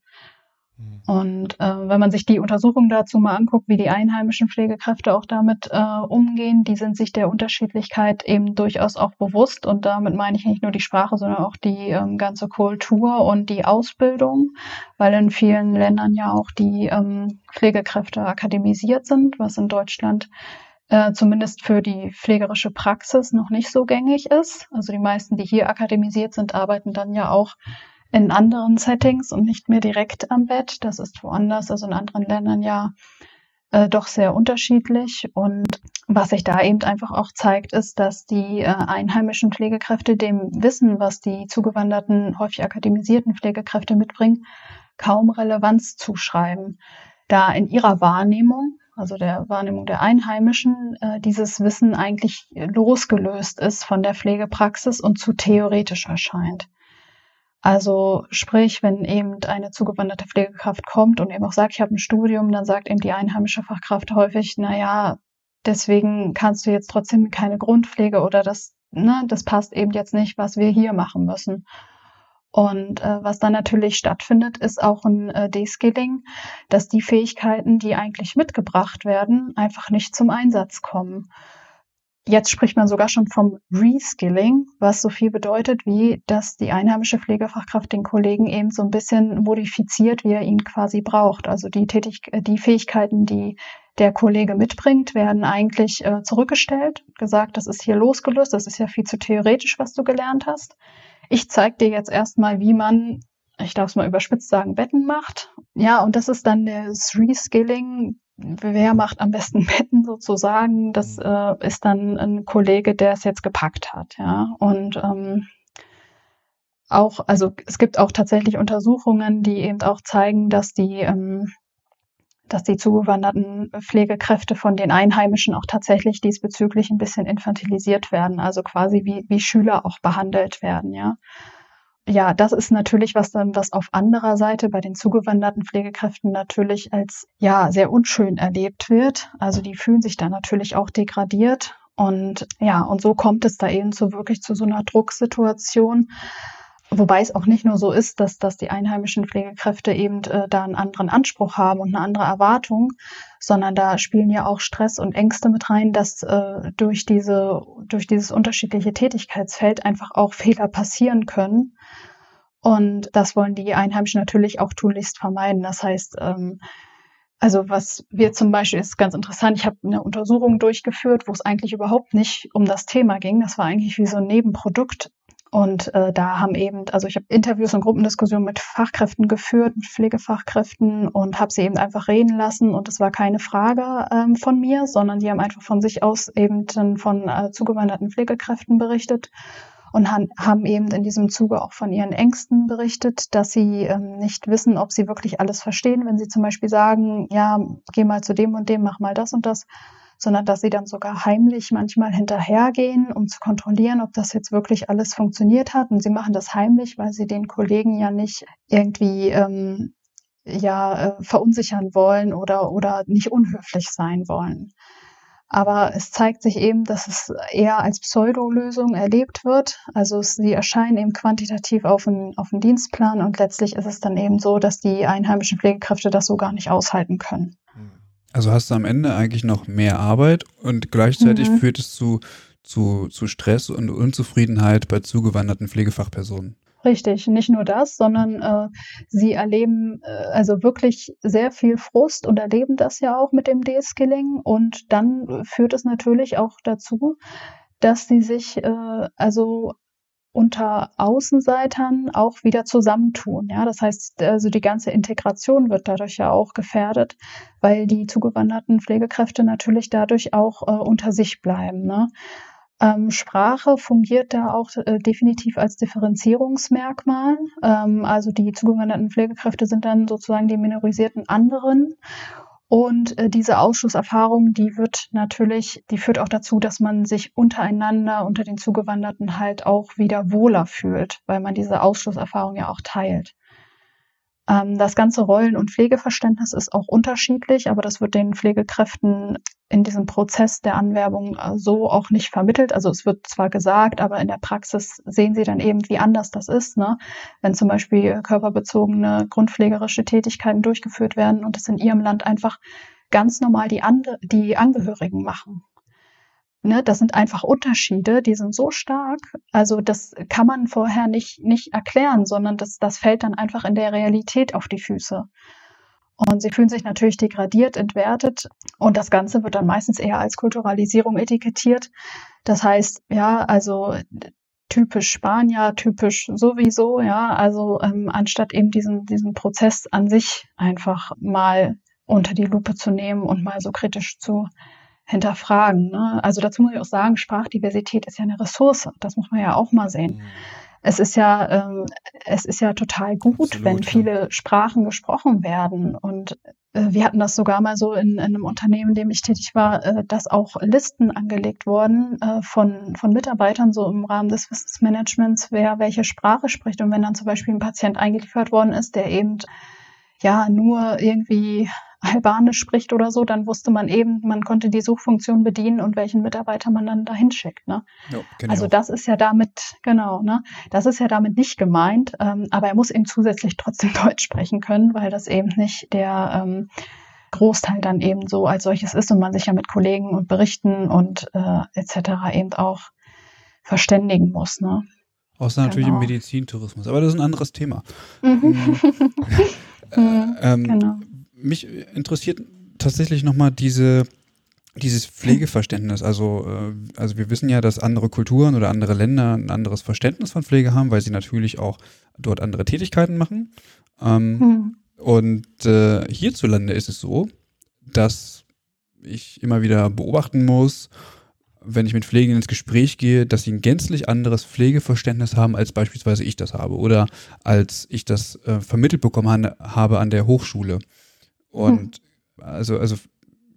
Mhm. Und äh, wenn man sich die Untersuchung dazu mal anguckt, wie die einheimischen Pflegekräfte auch damit äh, umgehen, die sind sich der Unterschiedlichkeit eben durchaus auch bewusst. Und damit meine ich nicht nur die Sprache, sondern auch die ähm, ganze Kultur und die Ausbildung, weil in vielen Ländern ja auch die ähm, Pflegekräfte akademisiert sind, was in Deutschland äh, zumindest für die pflegerische Praxis noch nicht so gängig ist. Also die meisten, die hier akademisiert sind, arbeiten dann ja auch in anderen Settings und nicht mehr direkt am Bett. Das ist woanders, also in anderen Ländern ja äh, doch sehr unterschiedlich. Und was sich da eben einfach auch zeigt, ist, dass die äh, einheimischen Pflegekräfte dem Wissen, was die zugewanderten, häufig akademisierten Pflegekräfte mitbringen, kaum Relevanz zuschreiben. Da in ihrer Wahrnehmung, also der Wahrnehmung der Einheimischen, äh, dieses Wissen eigentlich losgelöst ist von der Pflegepraxis und zu theoretisch erscheint. Also sprich, wenn eben eine zugewanderte Pflegekraft kommt und eben auch sagt, ich habe ein Studium, dann sagt eben die einheimische Fachkraft häufig, na ja, deswegen kannst du jetzt trotzdem keine Grundpflege oder das, ne, das passt eben jetzt nicht, was wir hier machen müssen. Und äh, was dann natürlich stattfindet, ist auch ein äh, Deskilling, dass die Fähigkeiten, die eigentlich mitgebracht werden, einfach nicht zum Einsatz kommen. Jetzt spricht man sogar schon vom Reskilling, was so viel bedeutet, wie dass die einheimische Pflegefachkraft den Kollegen eben so ein bisschen modifiziert, wie er ihn quasi braucht. Also die, Tätig die Fähigkeiten, die der Kollege mitbringt, werden eigentlich äh, zurückgestellt, gesagt, das ist hier losgelöst, das ist ja viel zu theoretisch, was du gelernt hast. Ich zeige dir jetzt erstmal, wie man, ich darf es mal überspitzt sagen, Betten macht. Ja, und das ist dann das Reskilling, wer macht am besten Betten sozusagen, das mhm. äh, ist dann ein Kollege, der es jetzt gepackt hat, ja. Und ähm, auch, also es gibt auch tatsächlich Untersuchungen, die eben auch zeigen, dass die, ähm, dass die zugewanderten Pflegekräfte von den Einheimischen auch tatsächlich diesbezüglich ein bisschen infantilisiert werden, also quasi wie, wie Schüler auch behandelt werden, ja ja, das ist natürlich was dann, was auf anderer Seite bei den zugewanderten Pflegekräften natürlich als ja sehr unschön erlebt wird. Also die fühlen sich da natürlich auch degradiert und ja, und so kommt es da eben so wirklich zu so einer Drucksituation. Wobei es auch nicht nur so ist, dass, dass die einheimischen Pflegekräfte eben äh, da einen anderen Anspruch haben und eine andere Erwartung, sondern da spielen ja auch Stress und Ängste mit rein, dass äh, durch diese, durch dieses unterschiedliche Tätigkeitsfeld einfach auch Fehler passieren können. Und das wollen die Einheimischen natürlich auch tunlichst vermeiden. Das heißt, ähm, also was wir zum Beispiel ist ganz interessant. Ich habe eine Untersuchung durchgeführt, wo es eigentlich überhaupt nicht um das Thema ging. Das war eigentlich wie so ein Nebenprodukt. Und äh, da haben eben, also ich habe Interviews und Gruppendiskussionen mit Fachkräften geführt, mit Pflegefachkräften und habe sie eben einfach reden lassen. Und es war keine Frage ähm, von mir, sondern die haben einfach von sich aus eben dann von äh, zugewanderten Pflegekräften berichtet und han, haben eben in diesem Zuge auch von ihren Ängsten berichtet, dass sie ähm, nicht wissen, ob sie wirklich alles verstehen, wenn sie zum Beispiel sagen, ja, geh mal zu dem und dem, mach mal das und das sondern dass sie dann sogar heimlich manchmal hinterhergehen, um zu kontrollieren, ob das jetzt wirklich alles funktioniert hat. Und sie machen das heimlich, weil sie den Kollegen ja nicht irgendwie ähm, ja äh, verunsichern wollen oder oder nicht unhöflich sein wollen. Aber es zeigt sich eben, dass es eher als Pseudolösung erlebt wird. Also sie erscheinen eben quantitativ auf einen, auf einen Dienstplan und letztlich ist es dann eben so, dass die einheimischen Pflegekräfte das so gar nicht aushalten können. Also hast du am Ende eigentlich noch mehr Arbeit und gleichzeitig mhm. führt es zu, zu, zu Stress und Unzufriedenheit bei zugewanderten Pflegefachpersonen. Richtig, nicht nur das, sondern äh, sie erleben äh, also wirklich sehr viel Frust und erleben das ja auch mit dem De-Skilling. Und dann führt es natürlich auch dazu, dass sie sich äh, also unter Außenseitern auch wieder zusammentun. Ja, das heißt, also die ganze Integration wird dadurch ja auch gefährdet, weil die zugewanderten Pflegekräfte natürlich dadurch auch äh, unter sich bleiben. Ne? Ähm, Sprache fungiert da auch äh, definitiv als Differenzierungsmerkmal. Ähm, also die zugewanderten Pflegekräfte sind dann sozusagen die minorisierten anderen. Und äh, diese Ausschlusserfahrung, die wird natürlich, die führt auch dazu, dass man sich untereinander, unter den Zugewanderten halt auch wieder wohler fühlt, weil man diese Ausschlusserfahrung ja auch teilt. Ähm, das ganze Rollen- und Pflegeverständnis ist auch unterschiedlich, aber das wird den Pflegekräften in diesem Prozess der Anwerbung äh, so auch nicht vermittelt. Also es wird zwar gesagt, aber in der Praxis sehen sie dann eben, wie anders das ist. Ne? Wenn zum Beispiel körperbezogene grundpflegerische Tätigkeiten durchgeführt werden und es in ihrem Land einfach ganz normal die, Ande die Angehörigen machen. Ne, das sind einfach Unterschiede, die sind so stark. Also das kann man vorher nicht, nicht erklären, sondern das, das fällt dann einfach in der Realität auf die Füße. Und sie fühlen sich natürlich degradiert, entwertet. Und das Ganze wird dann meistens eher als Kulturalisierung etikettiert. Das heißt, ja, also typisch Spanier, typisch sowieso, ja, also ähm, anstatt eben diesen, diesen Prozess an sich einfach mal unter die Lupe zu nehmen und mal so kritisch zu hinterfragen. Ne? Also dazu muss ich auch sagen, Sprachdiversität ist ja eine Ressource. Das muss man ja auch mal sehen. Mhm. Es ist ja, ähm, es ist ja total gut, Absolut, wenn viele ja. Sprachen gesprochen werden. Und äh, wir hatten das sogar mal so in, in, einem Unternehmen, in dem ich tätig war, äh, dass auch Listen angelegt wurden äh, von, von Mitarbeitern, so im Rahmen des Wissensmanagements, wer welche Sprache spricht. Und wenn dann zum Beispiel ein Patient eingeliefert worden ist, der eben ja nur irgendwie Albanisch spricht oder so, dann wusste man eben, man konnte die Suchfunktion bedienen und welchen Mitarbeiter man dann dahin schickt. Ne? Ja, also das ist ja damit, genau, ne? Das ist ja damit nicht gemeint, ähm, aber er muss eben zusätzlich trotzdem Deutsch sprechen können, weil das eben nicht der ähm, Großteil dann eben so als solches ist und man sich ja mit Kollegen und Berichten und äh, etc. eben auch verständigen muss. Ne? Außer natürlich genau. im Medizintourismus, aber das ist ein anderes Thema. Mhm. Mhm. äh, ähm, genau mich interessiert tatsächlich nochmal diese, dieses Pflegeverständnis. Also, äh, also wir wissen ja, dass andere Kulturen oder andere Länder ein anderes Verständnis von Pflege haben, weil sie natürlich auch dort andere Tätigkeiten machen. Ähm, hm. Und äh, hierzulande ist es so, dass ich immer wieder beobachten muss, wenn ich mit Pflegenden ins Gespräch gehe, dass sie ein gänzlich anderes Pflegeverständnis haben, als beispielsweise ich das habe oder als ich das äh, vermittelt bekommen habe an der Hochschule. Und hm. also, also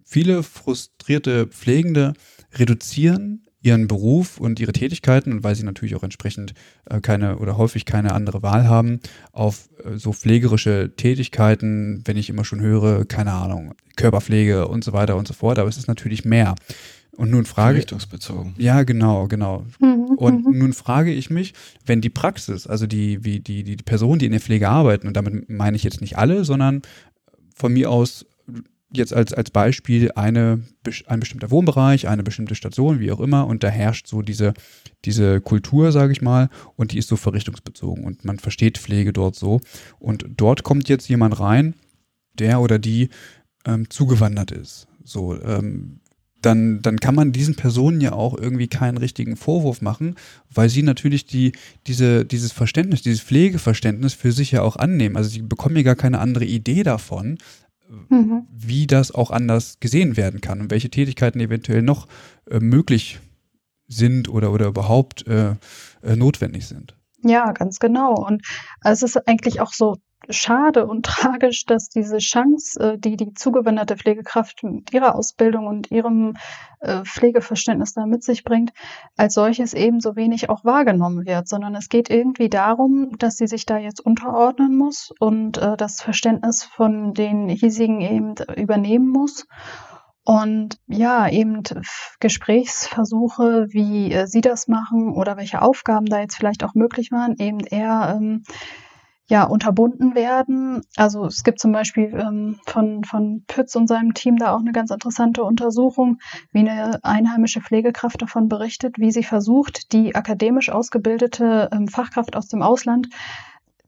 viele frustrierte Pflegende reduzieren ihren Beruf und ihre Tätigkeiten und weil sie natürlich auch entsprechend äh, keine oder häufig keine andere Wahl haben, auf äh, so pflegerische Tätigkeiten, wenn ich immer schon höre, keine Ahnung, Körperpflege und so weiter und so fort, aber es ist natürlich mehr. Und nun frage Richtungsbezogen. Ja, genau, genau. Mhm, und mhm. nun frage ich mich, wenn die Praxis, also die, wie die, die Personen, die in der Pflege arbeiten, und damit meine ich jetzt nicht alle, sondern von mir aus jetzt als, als Beispiel eine, ein bestimmter Wohnbereich, eine bestimmte Station, wie auch immer, und da herrscht so diese, diese Kultur, sage ich mal, und die ist so verrichtungsbezogen und man versteht Pflege dort so. Und dort kommt jetzt jemand rein, der oder die ähm, zugewandert ist. So, ähm, dann, dann kann man diesen Personen ja auch irgendwie keinen richtigen Vorwurf machen, weil sie natürlich die, diese, dieses Verständnis, dieses Pflegeverständnis für sich ja auch annehmen. Also sie bekommen ja gar keine andere Idee davon, mhm. wie das auch anders gesehen werden kann und welche Tätigkeiten eventuell noch äh, möglich sind oder, oder überhaupt äh, äh, notwendig sind. Ja, ganz genau. Und es ist eigentlich auch so schade und tragisch, dass diese Chance, äh, die die zugewanderte Pflegekraft mit ihrer Ausbildung und ihrem äh, Pflegeverständnis da mit sich bringt, als solches ebenso wenig auch wahrgenommen wird, sondern es geht irgendwie darum, dass sie sich da jetzt unterordnen muss und äh, das Verständnis von den hiesigen eben übernehmen muss. Und ja, eben Gesprächsversuche, wie sie das machen oder welche Aufgaben da jetzt vielleicht auch möglich waren, eben eher ähm, ja, unterbunden werden. Also es gibt zum Beispiel ähm, von, von Pütz und seinem Team da auch eine ganz interessante Untersuchung, wie eine einheimische Pflegekraft davon berichtet, wie sie versucht, die akademisch ausgebildete ähm, Fachkraft aus dem Ausland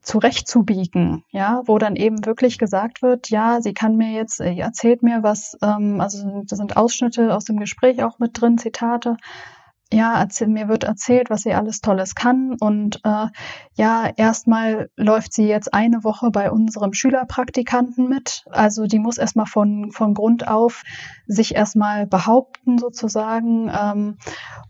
zurechtzubiegen, ja, wo dann eben wirklich gesagt wird, ja, sie kann mir jetzt, äh, erzählt mir was, ähm, also da sind Ausschnitte aus dem Gespräch auch mit drin, Zitate, ja, erzähl, mir wird erzählt, was sie alles Tolles kann. Und äh, ja, erstmal läuft sie jetzt eine Woche bei unserem Schülerpraktikanten mit. Also die muss erstmal von, von Grund auf sich erstmal behaupten sozusagen. Ähm,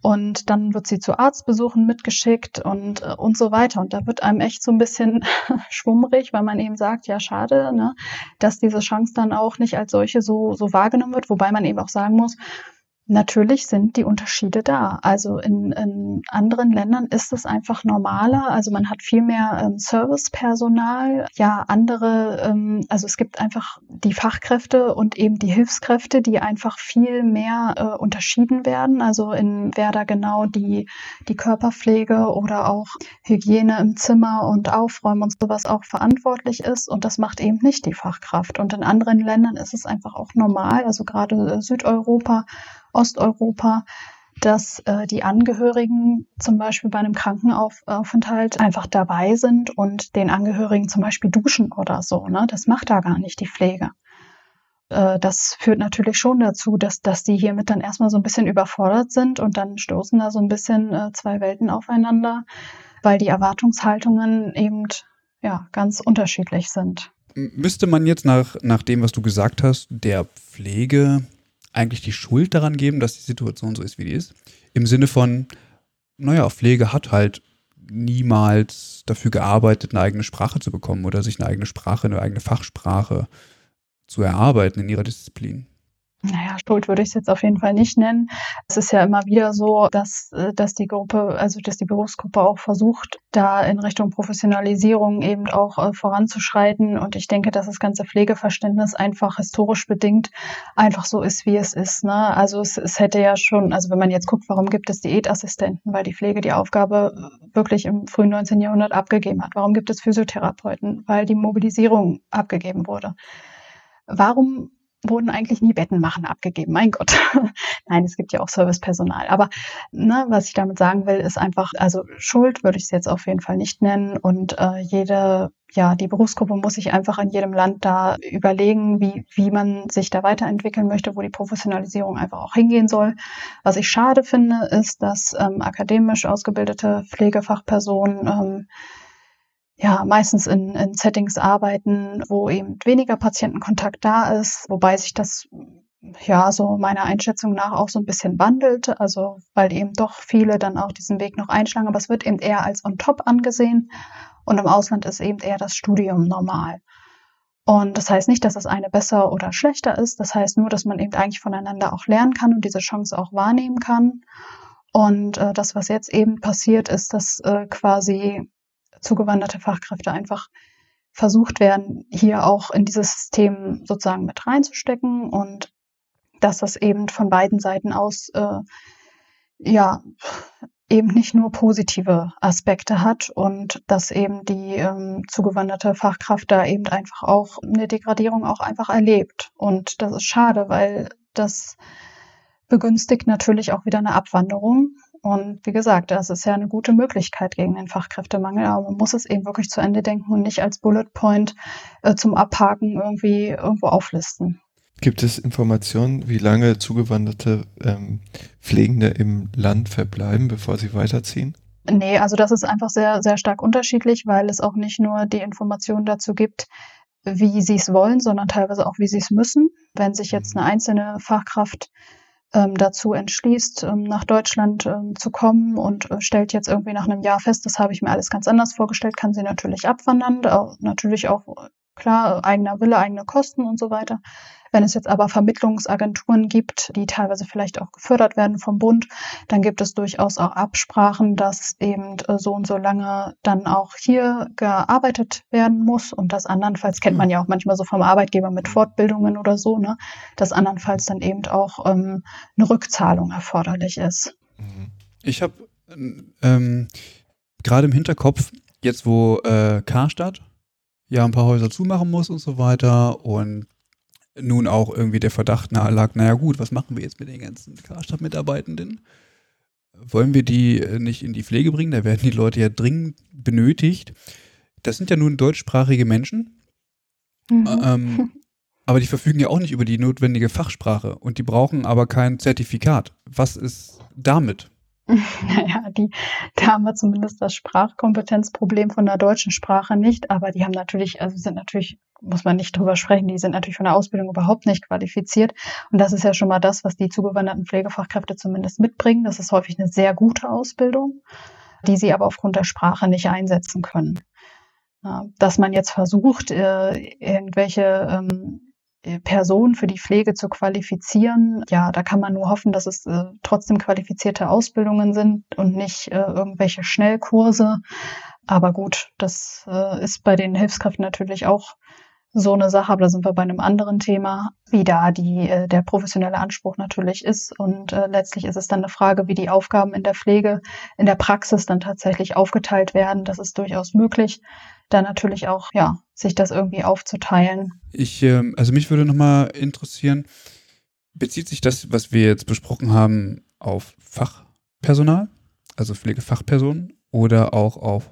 und dann wird sie zu Arztbesuchen mitgeschickt und, äh, und so weiter. Und da wird einem echt so ein bisschen schwummrig, weil man eben sagt, ja, schade, ne, dass diese Chance dann auch nicht als solche so, so wahrgenommen wird. Wobei man eben auch sagen muss, Natürlich sind die Unterschiede da. Also in, in anderen Ländern ist es einfach normaler. Also man hat viel mehr ähm, Servicepersonal, ja andere, ähm, also es gibt einfach die Fachkräfte und eben die Hilfskräfte, die einfach viel mehr äh, unterschieden werden. Also in wer da genau die, die Körperpflege oder auch Hygiene im Zimmer und Aufräumen und sowas auch verantwortlich ist. Und das macht eben nicht die Fachkraft. Und in anderen Ländern ist es einfach auch normal, also gerade äh, Südeuropa Osteuropa, dass äh, die Angehörigen zum Beispiel bei einem Krankenaufenthalt einfach dabei sind und den Angehörigen zum Beispiel duschen oder so. Ne? Das macht da gar nicht die Pflege. Äh, das führt natürlich schon dazu, dass, dass die hiermit dann erstmal so ein bisschen überfordert sind und dann stoßen da so ein bisschen äh, zwei Welten aufeinander, weil die Erwartungshaltungen eben ja ganz unterschiedlich sind. Müsste man jetzt nach, nach dem, was du gesagt hast, der Pflege eigentlich die Schuld daran geben, dass die Situation so ist, wie die ist. Im Sinne von, naja, Pflege hat halt niemals dafür gearbeitet, eine eigene Sprache zu bekommen oder sich eine eigene Sprache, eine eigene Fachsprache zu erarbeiten in ihrer Disziplin. Naja, Schuld würde ich es jetzt auf jeden Fall nicht nennen. Es ist ja immer wieder so, dass, äh, dass die Gruppe, also dass die Berufsgruppe auch versucht, da in Richtung Professionalisierung eben auch äh, voranzuschreiten. Und ich denke, dass das ganze Pflegeverständnis einfach historisch bedingt einfach so ist, wie es ist. Ne? Also es, es hätte ja schon, also wenn man jetzt guckt, warum gibt es Diätassistenten, weil die Pflege die Aufgabe wirklich im frühen 19. Jahrhundert abgegeben hat. Warum gibt es Physiotherapeuten? Weil die Mobilisierung abgegeben wurde. Warum wurden eigentlich nie Bettenmachen abgegeben. Mein Gott. Nein, es gibt ja auch Servicepersonal. Aber ne, was ich damit sagen will, ist einfach, also Schuld würde ich es jetzt auf jeden Fall nicht nennen. Und äh, jede, ja, die Berufsgruppe muss sich einfach in jedem Land da überlegen, wie, wie man sich da weiterentwickeln möchte, wo die Professionalisierung einfach auch hingehen soll. Was ich schade finde, ist, dass ähm, akademisch ausgebildete Pflegefachpersonen ähm, ja meistens in, in Settings arbeiten, wo eben weniger Patientenkontakt da ist, wobei sich das ja so meiner Einschätzung nach auch so ein bisschen wandelt, also weil eben doch viele dann auch diesen Weg noch einschlagen, aber es wird eben eher als on top angesehen und im Ausland ist eben eher das Studium normal. Und das heißt nicht, dass das eine besser oder schlechter ist, das heißt nur, dass man eben eigentlich voneinander auch lernen kann und diese Chance auch wahrnehmen kann. Und äh, das, was jetzt eben passiert, ist, dass äh, quasi zugewanderte Fachkräfte einfach versucht werden, hier auch in dieses System sozusagen mit reinzustecken und dass das eben von beiden Seiten aus äh, ja eben nicht nur positive Aspekte hat und dass eben die ähm, zugewanderte Fachkraft da eben einfach auch eine Degradierung auch einfach erlebt. Und das ist schade, weil das begünstigt natürlich auch wieder eine Abwanderung und wie gesagt, das ist ja eine gute Möglichkeit gegen den Fachkräftemangel, aber man muss es eben wirklich zu Ende denken und nicht als Bullet Point äh, zum Abhaken irgendwie irgendwo auflisten. Gibt es Informationen, wie lange zugewanderte ähm, Pflegende im Land verbleiben, bevor sie weiterziehen? Nee, also das ist einfach sehr, sehr stark unterschiedlich, weil es auch nicht nur die Informationen dazu gibt, wie sie es wollen, sondern teilweise auch, wie sie es müssen. Wenn sich jetzt mhm. eine einzelne Fachkraft dazu entschließt, ähm, nach Deutschland ähm, zu kommen und äh, stellt jetzt irgendwie nach einem Jahr fest, das habe ich mir alles ganz anders vorgestellt, kann sie natürlich abwandern, natürlich auch klar eigener Wille, eigene Kosten und so weiter. Wenn es jetzt aber Vermittlungsagenturen gibt, die teilweise vielleicht auch gefördert werden vom Bund, dann gibt es durchaus auch Absprachen, dass eben äh, so und so lange dann auch hier gearbeitet werden muss und das andernfalls kennt man ja auch manchmal so vom Arbeitgeber mit Fortbildungen oder so, ne, dass andernfalls dann eben auch ähm, eine Rückzahlung erforderlich ist. Mhm. Ich habe ähm, gerade im Hinterkopf, jetzt wo äh, Karstadt ja ein paar Häuser zumachen muss und so weiter und nun auch irgendwie der Verdacht nahe lag, naja gut, was machen wir jetzt mit den ganzen Karstadt-Mitarbeitenden? Wollen wir die äh, nicht in die Pflege bringen? Da werden die Leute ja dringend benötigt. Das sind ja nun deutschsprachige Menschen. Mhm. Ähm, aber die verfügen ja auch nicht über die notwendige Fachsprache und die brauchen aber kein Zertifikat. Was ist damit? Naja, die, da haben wir zumindest das Sprachkompetenzproblem von der deutschen Sprache nicht, aber die haben natürlich, also sind natürlich, muss man nicht drüber sprechen, die sind natürlich von der Ausbildung überhaupt nicht qualifiziert. Und das ist ja schon mal das, was die zugewanderten Pflegefachkräfte zumindest mitbringen. Das ist häufig eine sehr gute Ausbildung, die sie aber aufgrund der Sprache nicht einsetzen können. Dass man jetzt versucht, äh, irgendwelche ähm, Personen für die Pflege zu qualifizieren. Ja, da kann man nur hoffen, dass es äh, trotzdem qualifizierte Ausbildungen sind und nicht äh, irgendwelche Schnellkurse. Aber gut, das äh, ist bei den Hilfskräften natürlich auch so eine Sache, aber da sind wir bei einem anderen Thema, wie da die, äh, der professionelle Anspruch natürlich ist. Und äh, letztlich ist es dann eine Frage, wie die Aufgaben in der Pflege in der Praxis dann tatsächlich aufgeteilt werden. Das ist durchaus möglich da natürlich auch, ja, sich das irgendwie aufzuteilen. Ich, äh, also mich würde nochmal interessieren, bezieht sich das, was wir jetzt besprochen haben, auf Fachpersonal, also Pflegefachpersonen oder auch auf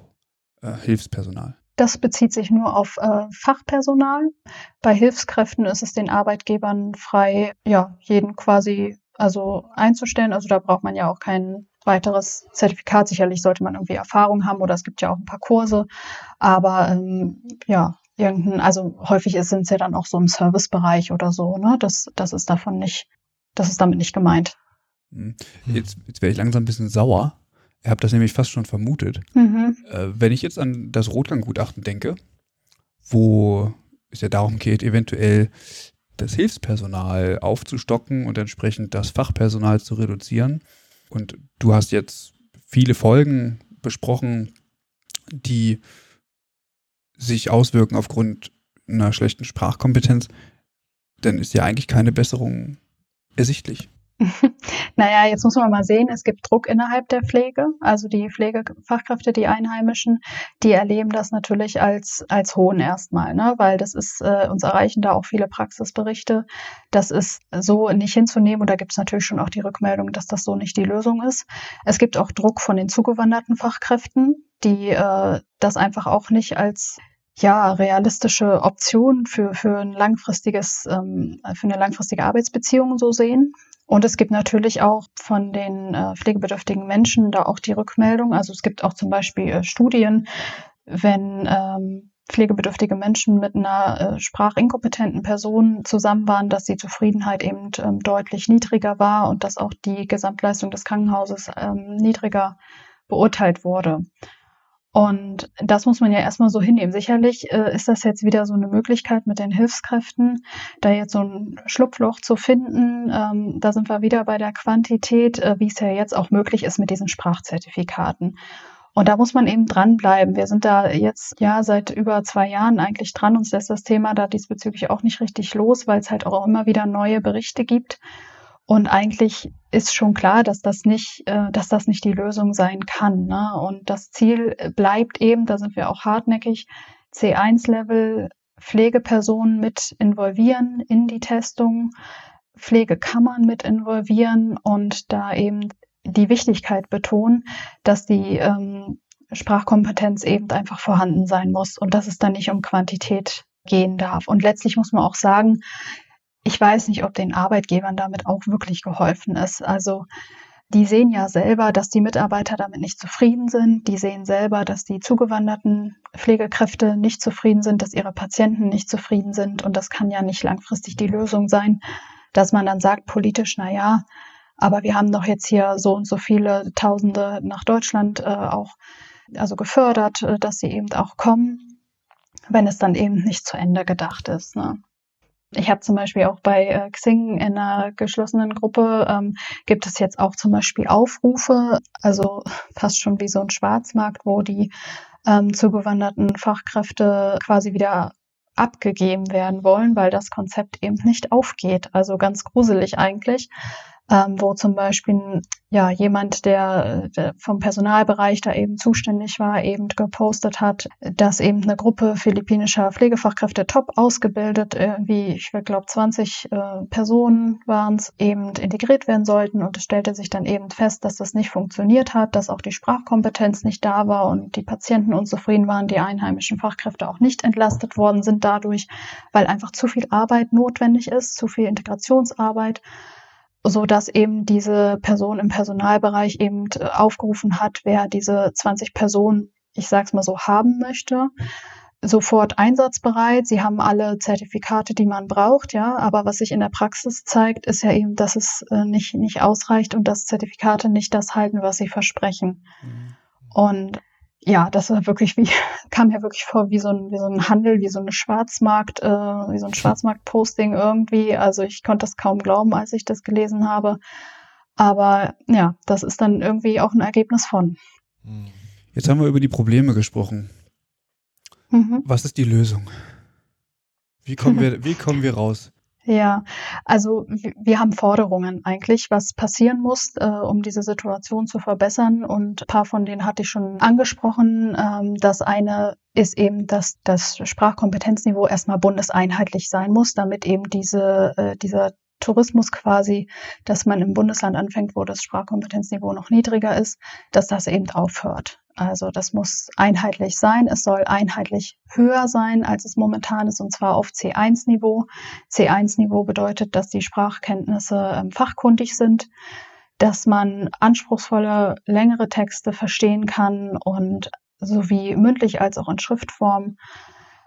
äh, Hilfspersonal? Das bezieht sich nur auf äh, Fachpersonal. Bei Hilfskräften ist es den Arbeitgebern frei, ja, jeden quasi also einzustellen. Also da braucht man ja auch keinen weiteres Zertifikat. Sicherlich sollte man irgendwie Erfahrung haben oder es gibt ja auch ein paar Kurse. Aber ähm, ja, irgendein, also häufig sind es ja dann auch so im Servicebereich oder so, ne? Das, das ist davon nicht, das ist damit nicht gemeint. Hm. Jetzt, jetzt wäre ich langsam ein bisschen sauer. Ihr habt das nämlich fast schon vermutet. Mhm. Äh, wenn ich jetzt an das Rotgang-Gutachten denke, wo es ja darum geht, eventuell das Hilfspersonal aufzustocken und entsprechend das Fachpersonal zu reduzieren, und du hast jetzt viele Folgen besprochen, die sich auswirken aufgrund einer schlechten Sprachkompetenz, dann ist ja eigentlich keine Besserung ersichtlich. naja, jetzt muss man mal sehen, es gibt Druck innerhalb der Pflege. Also die Pflegefachkräfte, die Einheimischen, die erleben das natürlich als, als Hohn erstmal, ne? weil das ist, äh, uns erreichen da auch viele Praxisberichte. Das ist so nicht hinzunehmen und da gibt es natürlich schon auch die Rückmeldung, dass das so nicht die Lösung ist. Es gibt auch Druck von den zugewanderten Fachkräften, die äh, das einfach auch nicht als ja, realistische Option für, für ein langfristiges, ähm, für eine langfristige Arbeitsbeziehung so sehen. Und es gibt natürlich auch von den äh, pflegebedürftigen Menschen da auch die Rückmeldung. Also es gibt auch zum Beispiel äh, Studien, wenn ähm, pflegebedürftige Menschen mit einer äh, sprachinkompetenten Person zusammen waren, dass die Zufriedenheit eben ähm, deutlich niedriger war und dass auch die Gesamtleistung des Krankenhauses ähm, niedriger beurteilt wurde. Und das muss man ja erstmal so hinnehmen. Sicherlich äh, ist das jetzt wieder so eine Möglichkeit mit den Hilfskräften, da jetzt so ein Schlupfloch zu finden. Ähm, da sind wir wieder bei der Quantität, äh, wie es ja jetzt auch möglich ist mit diesen Sprachzertifikaten. Und da muss man eben dranbleiben. Wir sind da jetzt ja seit über zwei Jahren eigentlich dran. Uns lässt das Thema da diesbezüglich auch nicht richtig los, weil es halt auch immer wieder neue Berichte gibt. Und eigentlich ist schon klar, dass das nicht, äh, dass das nicht die Lösung sein kann. Ne? Und das Ziel bleibt eben, da sind wir auch hartnäckig, C1-Level Pflegepersonen mit involvieren in die Testung, Pflegekammern mit involvieren und da eben die Wichtigkeit betonen, dass die ähm, Sprachkompetenz eben einfach vorhanden sein muss und dass es dann nicht um Quantität gehen darf. Und letztlich muss man auch sagen, ich weiß nicht, ob den Arbeitgebern damit auch wirklich geholfen ist. Also die sehen ja selber, dass die Mitarbeiter damit nicht zufrieden sind. Die sehen selber, dass die zugewanderten Pflegekräfte nicht zufrieden sind, dass ihre Patienten nicht zufrieden sind. Und das kann ja nicht langfristig die Lösung sein, dass man dann sagt politisch, na ja, aber wir haben doch jetzt hier so und so viele Tausende nach Deutschland äh, auch also gefördert, äh, dass sie eben auch kommen, wenn es dann eben nicht zu Ende gedacht ist. Ne? Ich habe zum Beispiel auch bei äh, Xing in einer geschlossenen Gruppe ähm, gibt es jetzt auch zum Beispiel Aufrufe, also fast schon wie so ein Schwarzmarkt, wo die ähm, zugewanderten Fachkräfte quasi wieder abgegeben werden wollen, weil das Konzept eben nicht aufgeht. Also ganz gruselig eigentlich ähm, wo zum Beispiel ja jemand, der, der vom Personalbereich da eben zuständig war, eben gepostet hat, dass eben eine Gruppe philippinischer Pflegefachkräfte top ausgebildet, irgendwie, ich glaube 20 äh, Personen waren es, eben integriert werden sollten. Und es stellte sich dann eben fest, dass das nicht funktioniert hat, dass auch die Sprachkompetenz nicht da war und die Patienten unzufrieden waren, die einheimischen Fachkräfte auch nicht entlastet worden sind dadurch, weil einfach zu viel Arbeit notwendig ist, zu viel Integrationsarbeit so dass eben diese Person im Personalbereich eben äh, aufgerufen hat, wer diese 20 Personen, ich sag's mal so, haben möchte, sofort einsatzbereit. Sie haben alle Zertifikate, die man braucht, ja. Aber was sich in der Praxis zeigt, ist ja eben, dass es äh, nicht, nicht ausreicht und dass Zertifikate nicht das halten, was sie versprechen. Mhm. Und ja, das war wirklich wie, kam ja wirklich vor wie so ein, wie so ein Handel, wie so eine Schwarzmarkt, äh, wie so ein Schwarzmarkt-Posting irgendwie. Also ich konnte das kaum glauben, als ich das gelesen habe. Aber ja, das ist dann irgendwie auch ein Ergebnis von. Jetzt haben wir über die Probleme gesprochen. Mhm. Was ist die Lösung? Wie kommen wir, wie kommen wir raus? Ja, also wir haben Forderungen eigentlich, was passieren muss, äh, um diese Situation zu verbessern. Und ein paar von denen hatte ich schon angesprochen. Ähm, das eine ist eben, dass das Sprachkompetenzniveau erstmal bundeseinheitlich sein muss, damit eben diese, äh, dieser Tourismus quasi, dass man im Bundesland anfängt, wo das Sprachkompetenzniveau noch niedriger ist, dass das eben aufhört. Also das muss einheitlich sein. Es soll einheitlich höher sein, als es momentan ist, und zwar auf C1-Niveau. C1-Niveau bedeutet, dass die Sprachkenntnisse ähm, fachkundig sind, dass man anspruchsvolle, längere Texte verstehen kann und sowie mündlich als auch in Schriftform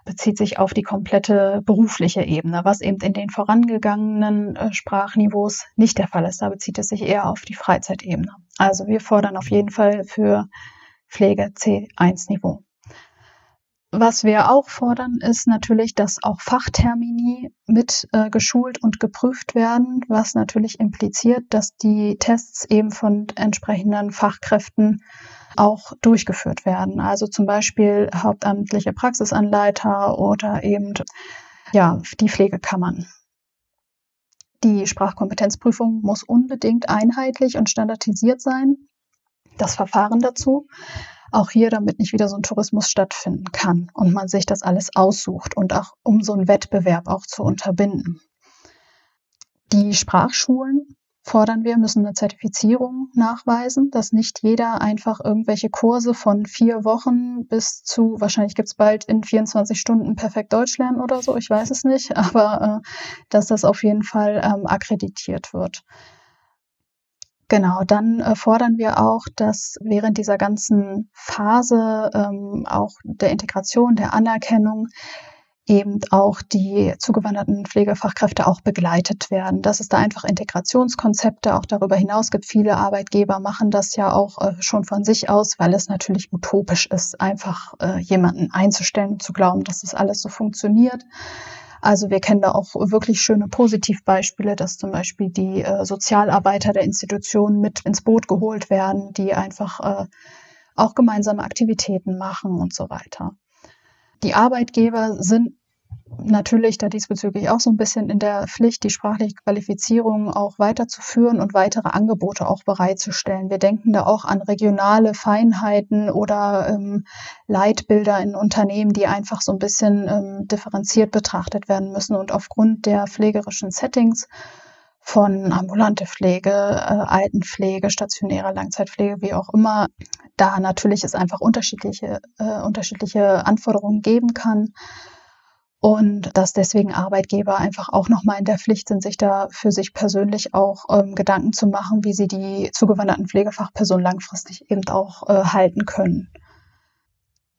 bezieht sich auf die komplette berufliche Ebene, was eben in den vorangegangenen äh, Sprachniveaus nicht der Fall ist. Da bezieht es sich eher auf die Freizeitebene. Also wir fordern auf jeden Fall für Pflege C1-Niveau. Was wir auch fordern, ist natürlich, dass auch Fachtermini mit äh, geschult und geprüft werden, was natürlich impliziert, dass die Tests eben von entsprechenden Fachkräften auch durchgeführt werden. Also zum Beispiel hauptamtliche Praxisanleiter oder eben ja, die Pflegekammern. Die Sprachkompetenzprüfung muss unbedingt einheitlich und standardisiert sein das Verfahren dazu. Auch hier, damit nicht wieder so ein Tourismus stattfinden kann und man sich das alles aussucht und auch um so einen Wettbewerb auch zu unterbinden. Die Sprachschulen fordern wir, müssen eine Zertifizierung nachweisen, dass nicht jeder einfach irgendwelche Kurse von vier Wochen bis zu, wahrscheinlich gibt es bald in 24 Stunden perfekt Deutsch lernen oder so, ich weiß es nicht, aber äh, dass das auf jeden Fall ähm, akkreditiert wird. Genau, dann äh, fordern wir auch, dass während dieser ganzen Phase ähm, auch der Integration, der Anerkennung eben auch die zugewanderten Pflegefachkräfte auch begleitet werden, dass es da einfach Integrationskonzepte auch darüber hinaus gibt. Viele Arbeitgeber machen das ja auch äh, schon von sich aus, weil es natürlich utopisch ist, einfach äh, jemanden einzustellen und zu glauben, dass das alles so funktioniert. Also wir kennen da auch wirklich schöne Positivbeispiele, dass zum Beispiel die äh, Sozialarbeiter der Institutionen mit ins Boot geholt werden, die einfach äh, auch gemeinsame Aktivitäten machen und so weiter. Die Arbeitgeber sind natürlich da diesbezüglich auch so ein bisschen in der Pflicht, die sprachliche Qualifizierung auch weiterzuführen und weitere Angebote auch bereitzustellen. Wir denken da auch an regionale Feinheiten oder ähm, Leitbilder in Unternehmen, die einfach so ein bisschen ähm, differenziert betrachtet werden müssen und aufgrund der pflegerischen Settings von ambulante Pflege, äh, Altenpflege, stationäre Langzeitpflege, wie auch immer, da natürlich es einfach unterschiedliche, äh, unterschiedliche Anforderungen geben kann und dass deswegen Arbeitgeber einfach auch nochmal in der Pflicht sind, sich da für sich persönlich auch ähm, Gedanken zu machen, wie sie die zugewanderten Pflegefachpersonen langfristig eben auch äh, halten können.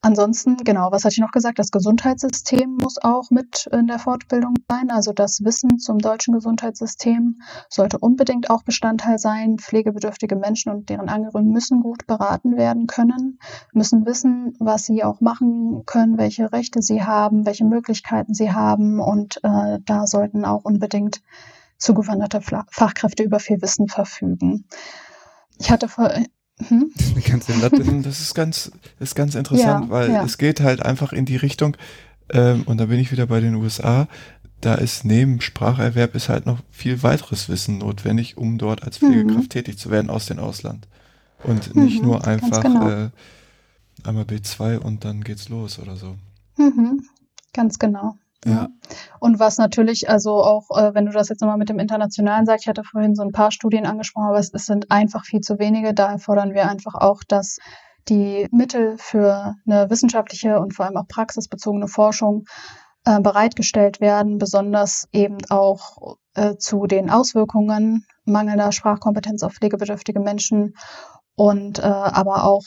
Ansonsten, genau, was hatte ich noch gesagt? Das Gesundheitssystem muss auch mit in der Fortbildung sein. Also das Wissen zum deutschen Gesundheitssystem sollte unbedingt auch Bestandteil sein. Pflegebedürftige Menschen und deren Angehörigen müssen gut beraten werden können, müssen wissen, was sie auch machen können, welche Rechte sie haben, welche Möglichkeiten sie haben. Und äh, da sollten auch unbedingt zugewanderte Fachkräfte über viel Wissen verfügen. Ich hatte Mhm. Das ist ganz, ist ganz interessant, ja, weil ja. es geht halt einfach in die Richtung, ähm, und da bin ich wieder bei den USA, da ist neben Spracherwerb ist halt noch viel weiteres Wissen notwendig, um dort als Pflegekraft mhm. tätig zu werden aus dem Ausland. Und nicht mhm, nur einfach genau. äh, einmal B2 und dann geht's los oder so. Mhm, ganz genau. Ja. Und was natürlich, also auch, äh, wenn du das jetzt nochmal mit dem Internationalen sagst, ich hatte vorhin so ein paar Studien angesprochen, aber es, es sind einfach viel zu wenige. Daher fordern wir einfach auch, dass die Mittel für eine wissenschaftliche und vor allem auch praxisbezogene Forschung äh, bereitgestellt werden, besonders eben auch äh, zu den Auswirkungen mangelnder Sprachkompetenz auf pflegebedürftige Menschen und äh, aber auch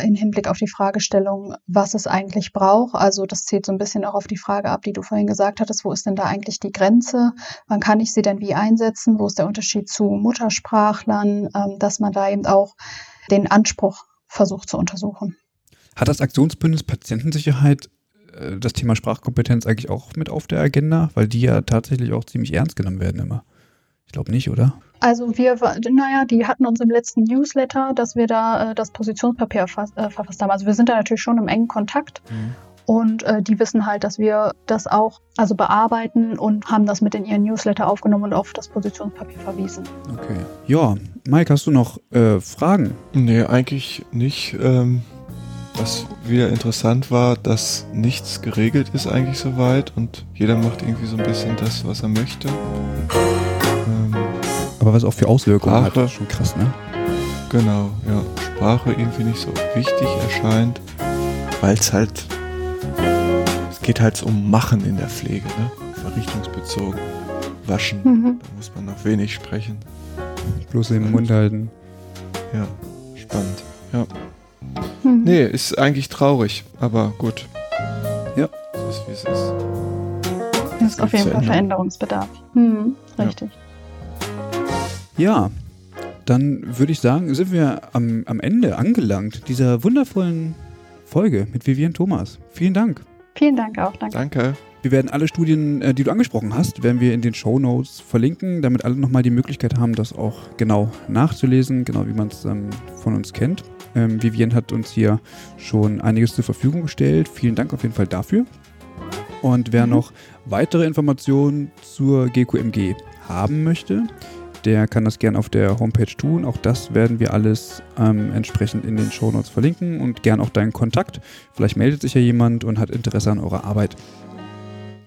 in Hinblick auf die Fragestellung, was es eigentlich braucht. Also das zählt so ein bisschen auch auf die Frage ab, die du vorhin gesagt hattest, wo ist denn da eigentlich die Grenze? Wann kann ich sie denn wie einsetzen? Wo ist der Unterschied zu Muttersprachlern? Ähm, dass man da eben auch den Anspruch versucht zu untersuchen. Hat das Aktionsbündnis Patientensicherheit äh, das Thema Sprachkompetenz eigentlich auch mit auf der Agenda? Weil die ja tatsächlich auch ziemlich ernst genommen werden immer. Ich glaube nicht, oder? Also wir, naja, die hatten uns im letzten Newsletter, dass wir da äh, das Positionspapier erfasst, äh, verfasst haben. Also wir sind da natürlich schon im engen Kontakt. Mhm. Und äh, die wissen halt, dass wir das auch also bearbeiten und haben das mit in ihren Newsletter aufgenommen und auf das Positionspapier verwiesen. Okay. Ja, Mike, hast du noch äh, Fragen? Nee, eigentlich nicht. Ähm, was wieder interessant war, dass nichts geregelt ist eigentlich soweit und jeder macht irgendwie so ein bisschen das, was er möchte. Ähm, Aber was auch für Auswirkungen Sprache, hat, schon krass, ne? Genau, ja. Sprache irgendwie nicht so wichtig erscheint, weil es halt, es geht halt um Machen in der Pflege, ne? Verrichtungsbezogen. Waschen, mhm. da muss man noch wenig sprechen. Bloß den Mund halten. Ja, spannend, ja. Mhm. Nee, ist eigentlich traurig, aber gut. Ja. So ist wie es ist. Es ist auf jeden Fall Veränderungsbedarf. Mhm, richtig. Ja. Ja. dann würde ich sagen, sind wir am, am Ende angelangt dieser wundervollen Folge mit Vivian Thomas. Vielen Dank. Vielen Dank auch. Danke. Danke. Wir werden alle Studien, äh, die du angesprochen hast, werden wir in den Show Notes verlinken, damit alle nochmal die Möglichkeit haben, das auch genau nachzulesen, genau wie man es ähm, von uns kennt. Ähm, Vivian hat uns hier schon einiges zur Verfügung gestellt. Vielen Dank auf jeden Fall dafür. Und wer mhm. noch weitere Informationen zur GQMG haben möchte, der kann das gerne auf der Homepage tun. Auch das werden wir alles ähm, entsprechend in den Shownotes verlinken und gern auch deinen Kontakt. Vielleicht meldet sich ja jemand und hat Interesse an eurer Arbeit.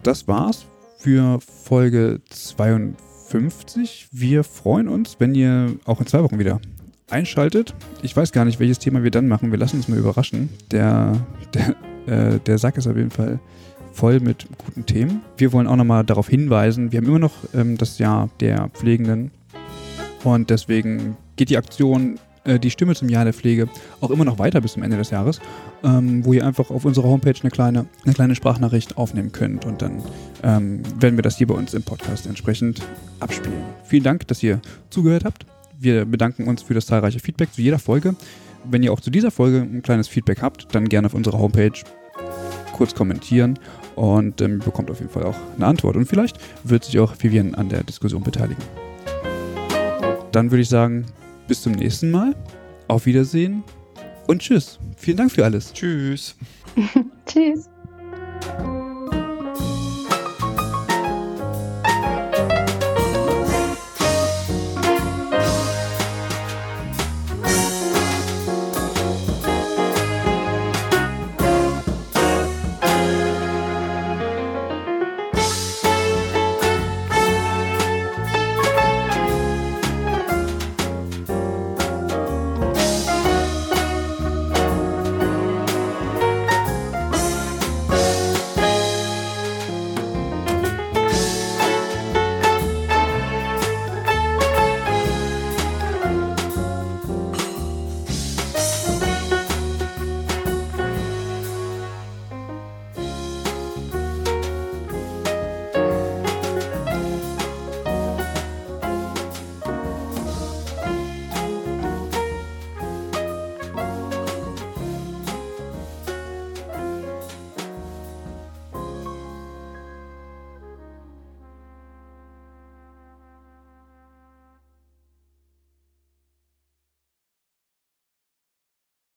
Das war's für Folge 52. Wir freuen uns, wenn ihr auch in zwei Wochen wieder einschaltet. Ich weiß gar nicht, welches Thema wir dann machen. Wir lassen uns mal überraschen. Der, der, äh, der Sack ist auf jeden Fall voll mit guten Themen. Wir wollen auch nochmal darauf hinweisen, wir haben immer noch ähm, das Jahr der Pflegenden und deswegen geht die Aktion äh, Die Stimme zum Jahr der Pflege auch immer noch weiter bis zum Ende des Jahres, ähm, wo ihr einfach auf unserer Homepage eine kleine, eine kleine Sprachnachricht aufnehmen könnt und dann ähm, werden wir das hier bei uns im Podcast entsprechend abspielen. Vielen Dank, dass ihr zugehört habt. Wir bedanken uns für das zahlreiche Feedback zu jeder Folge. Wenn ihr auch zu dieser Folge ein kleines Feedback habt, dann gerne auf unserer Homepage kurz kommentieren und ähm, bekommt auf jeden Fall auch eine Antwort. Und vielleicht wird sich auch Vivian an der Diskussion beteiligen. Dann würde ich sagen, bis zum nächsten Mal. Auf Wiedersehen und tschüss. Vielen Dank für alles. Tschüss. tschüss.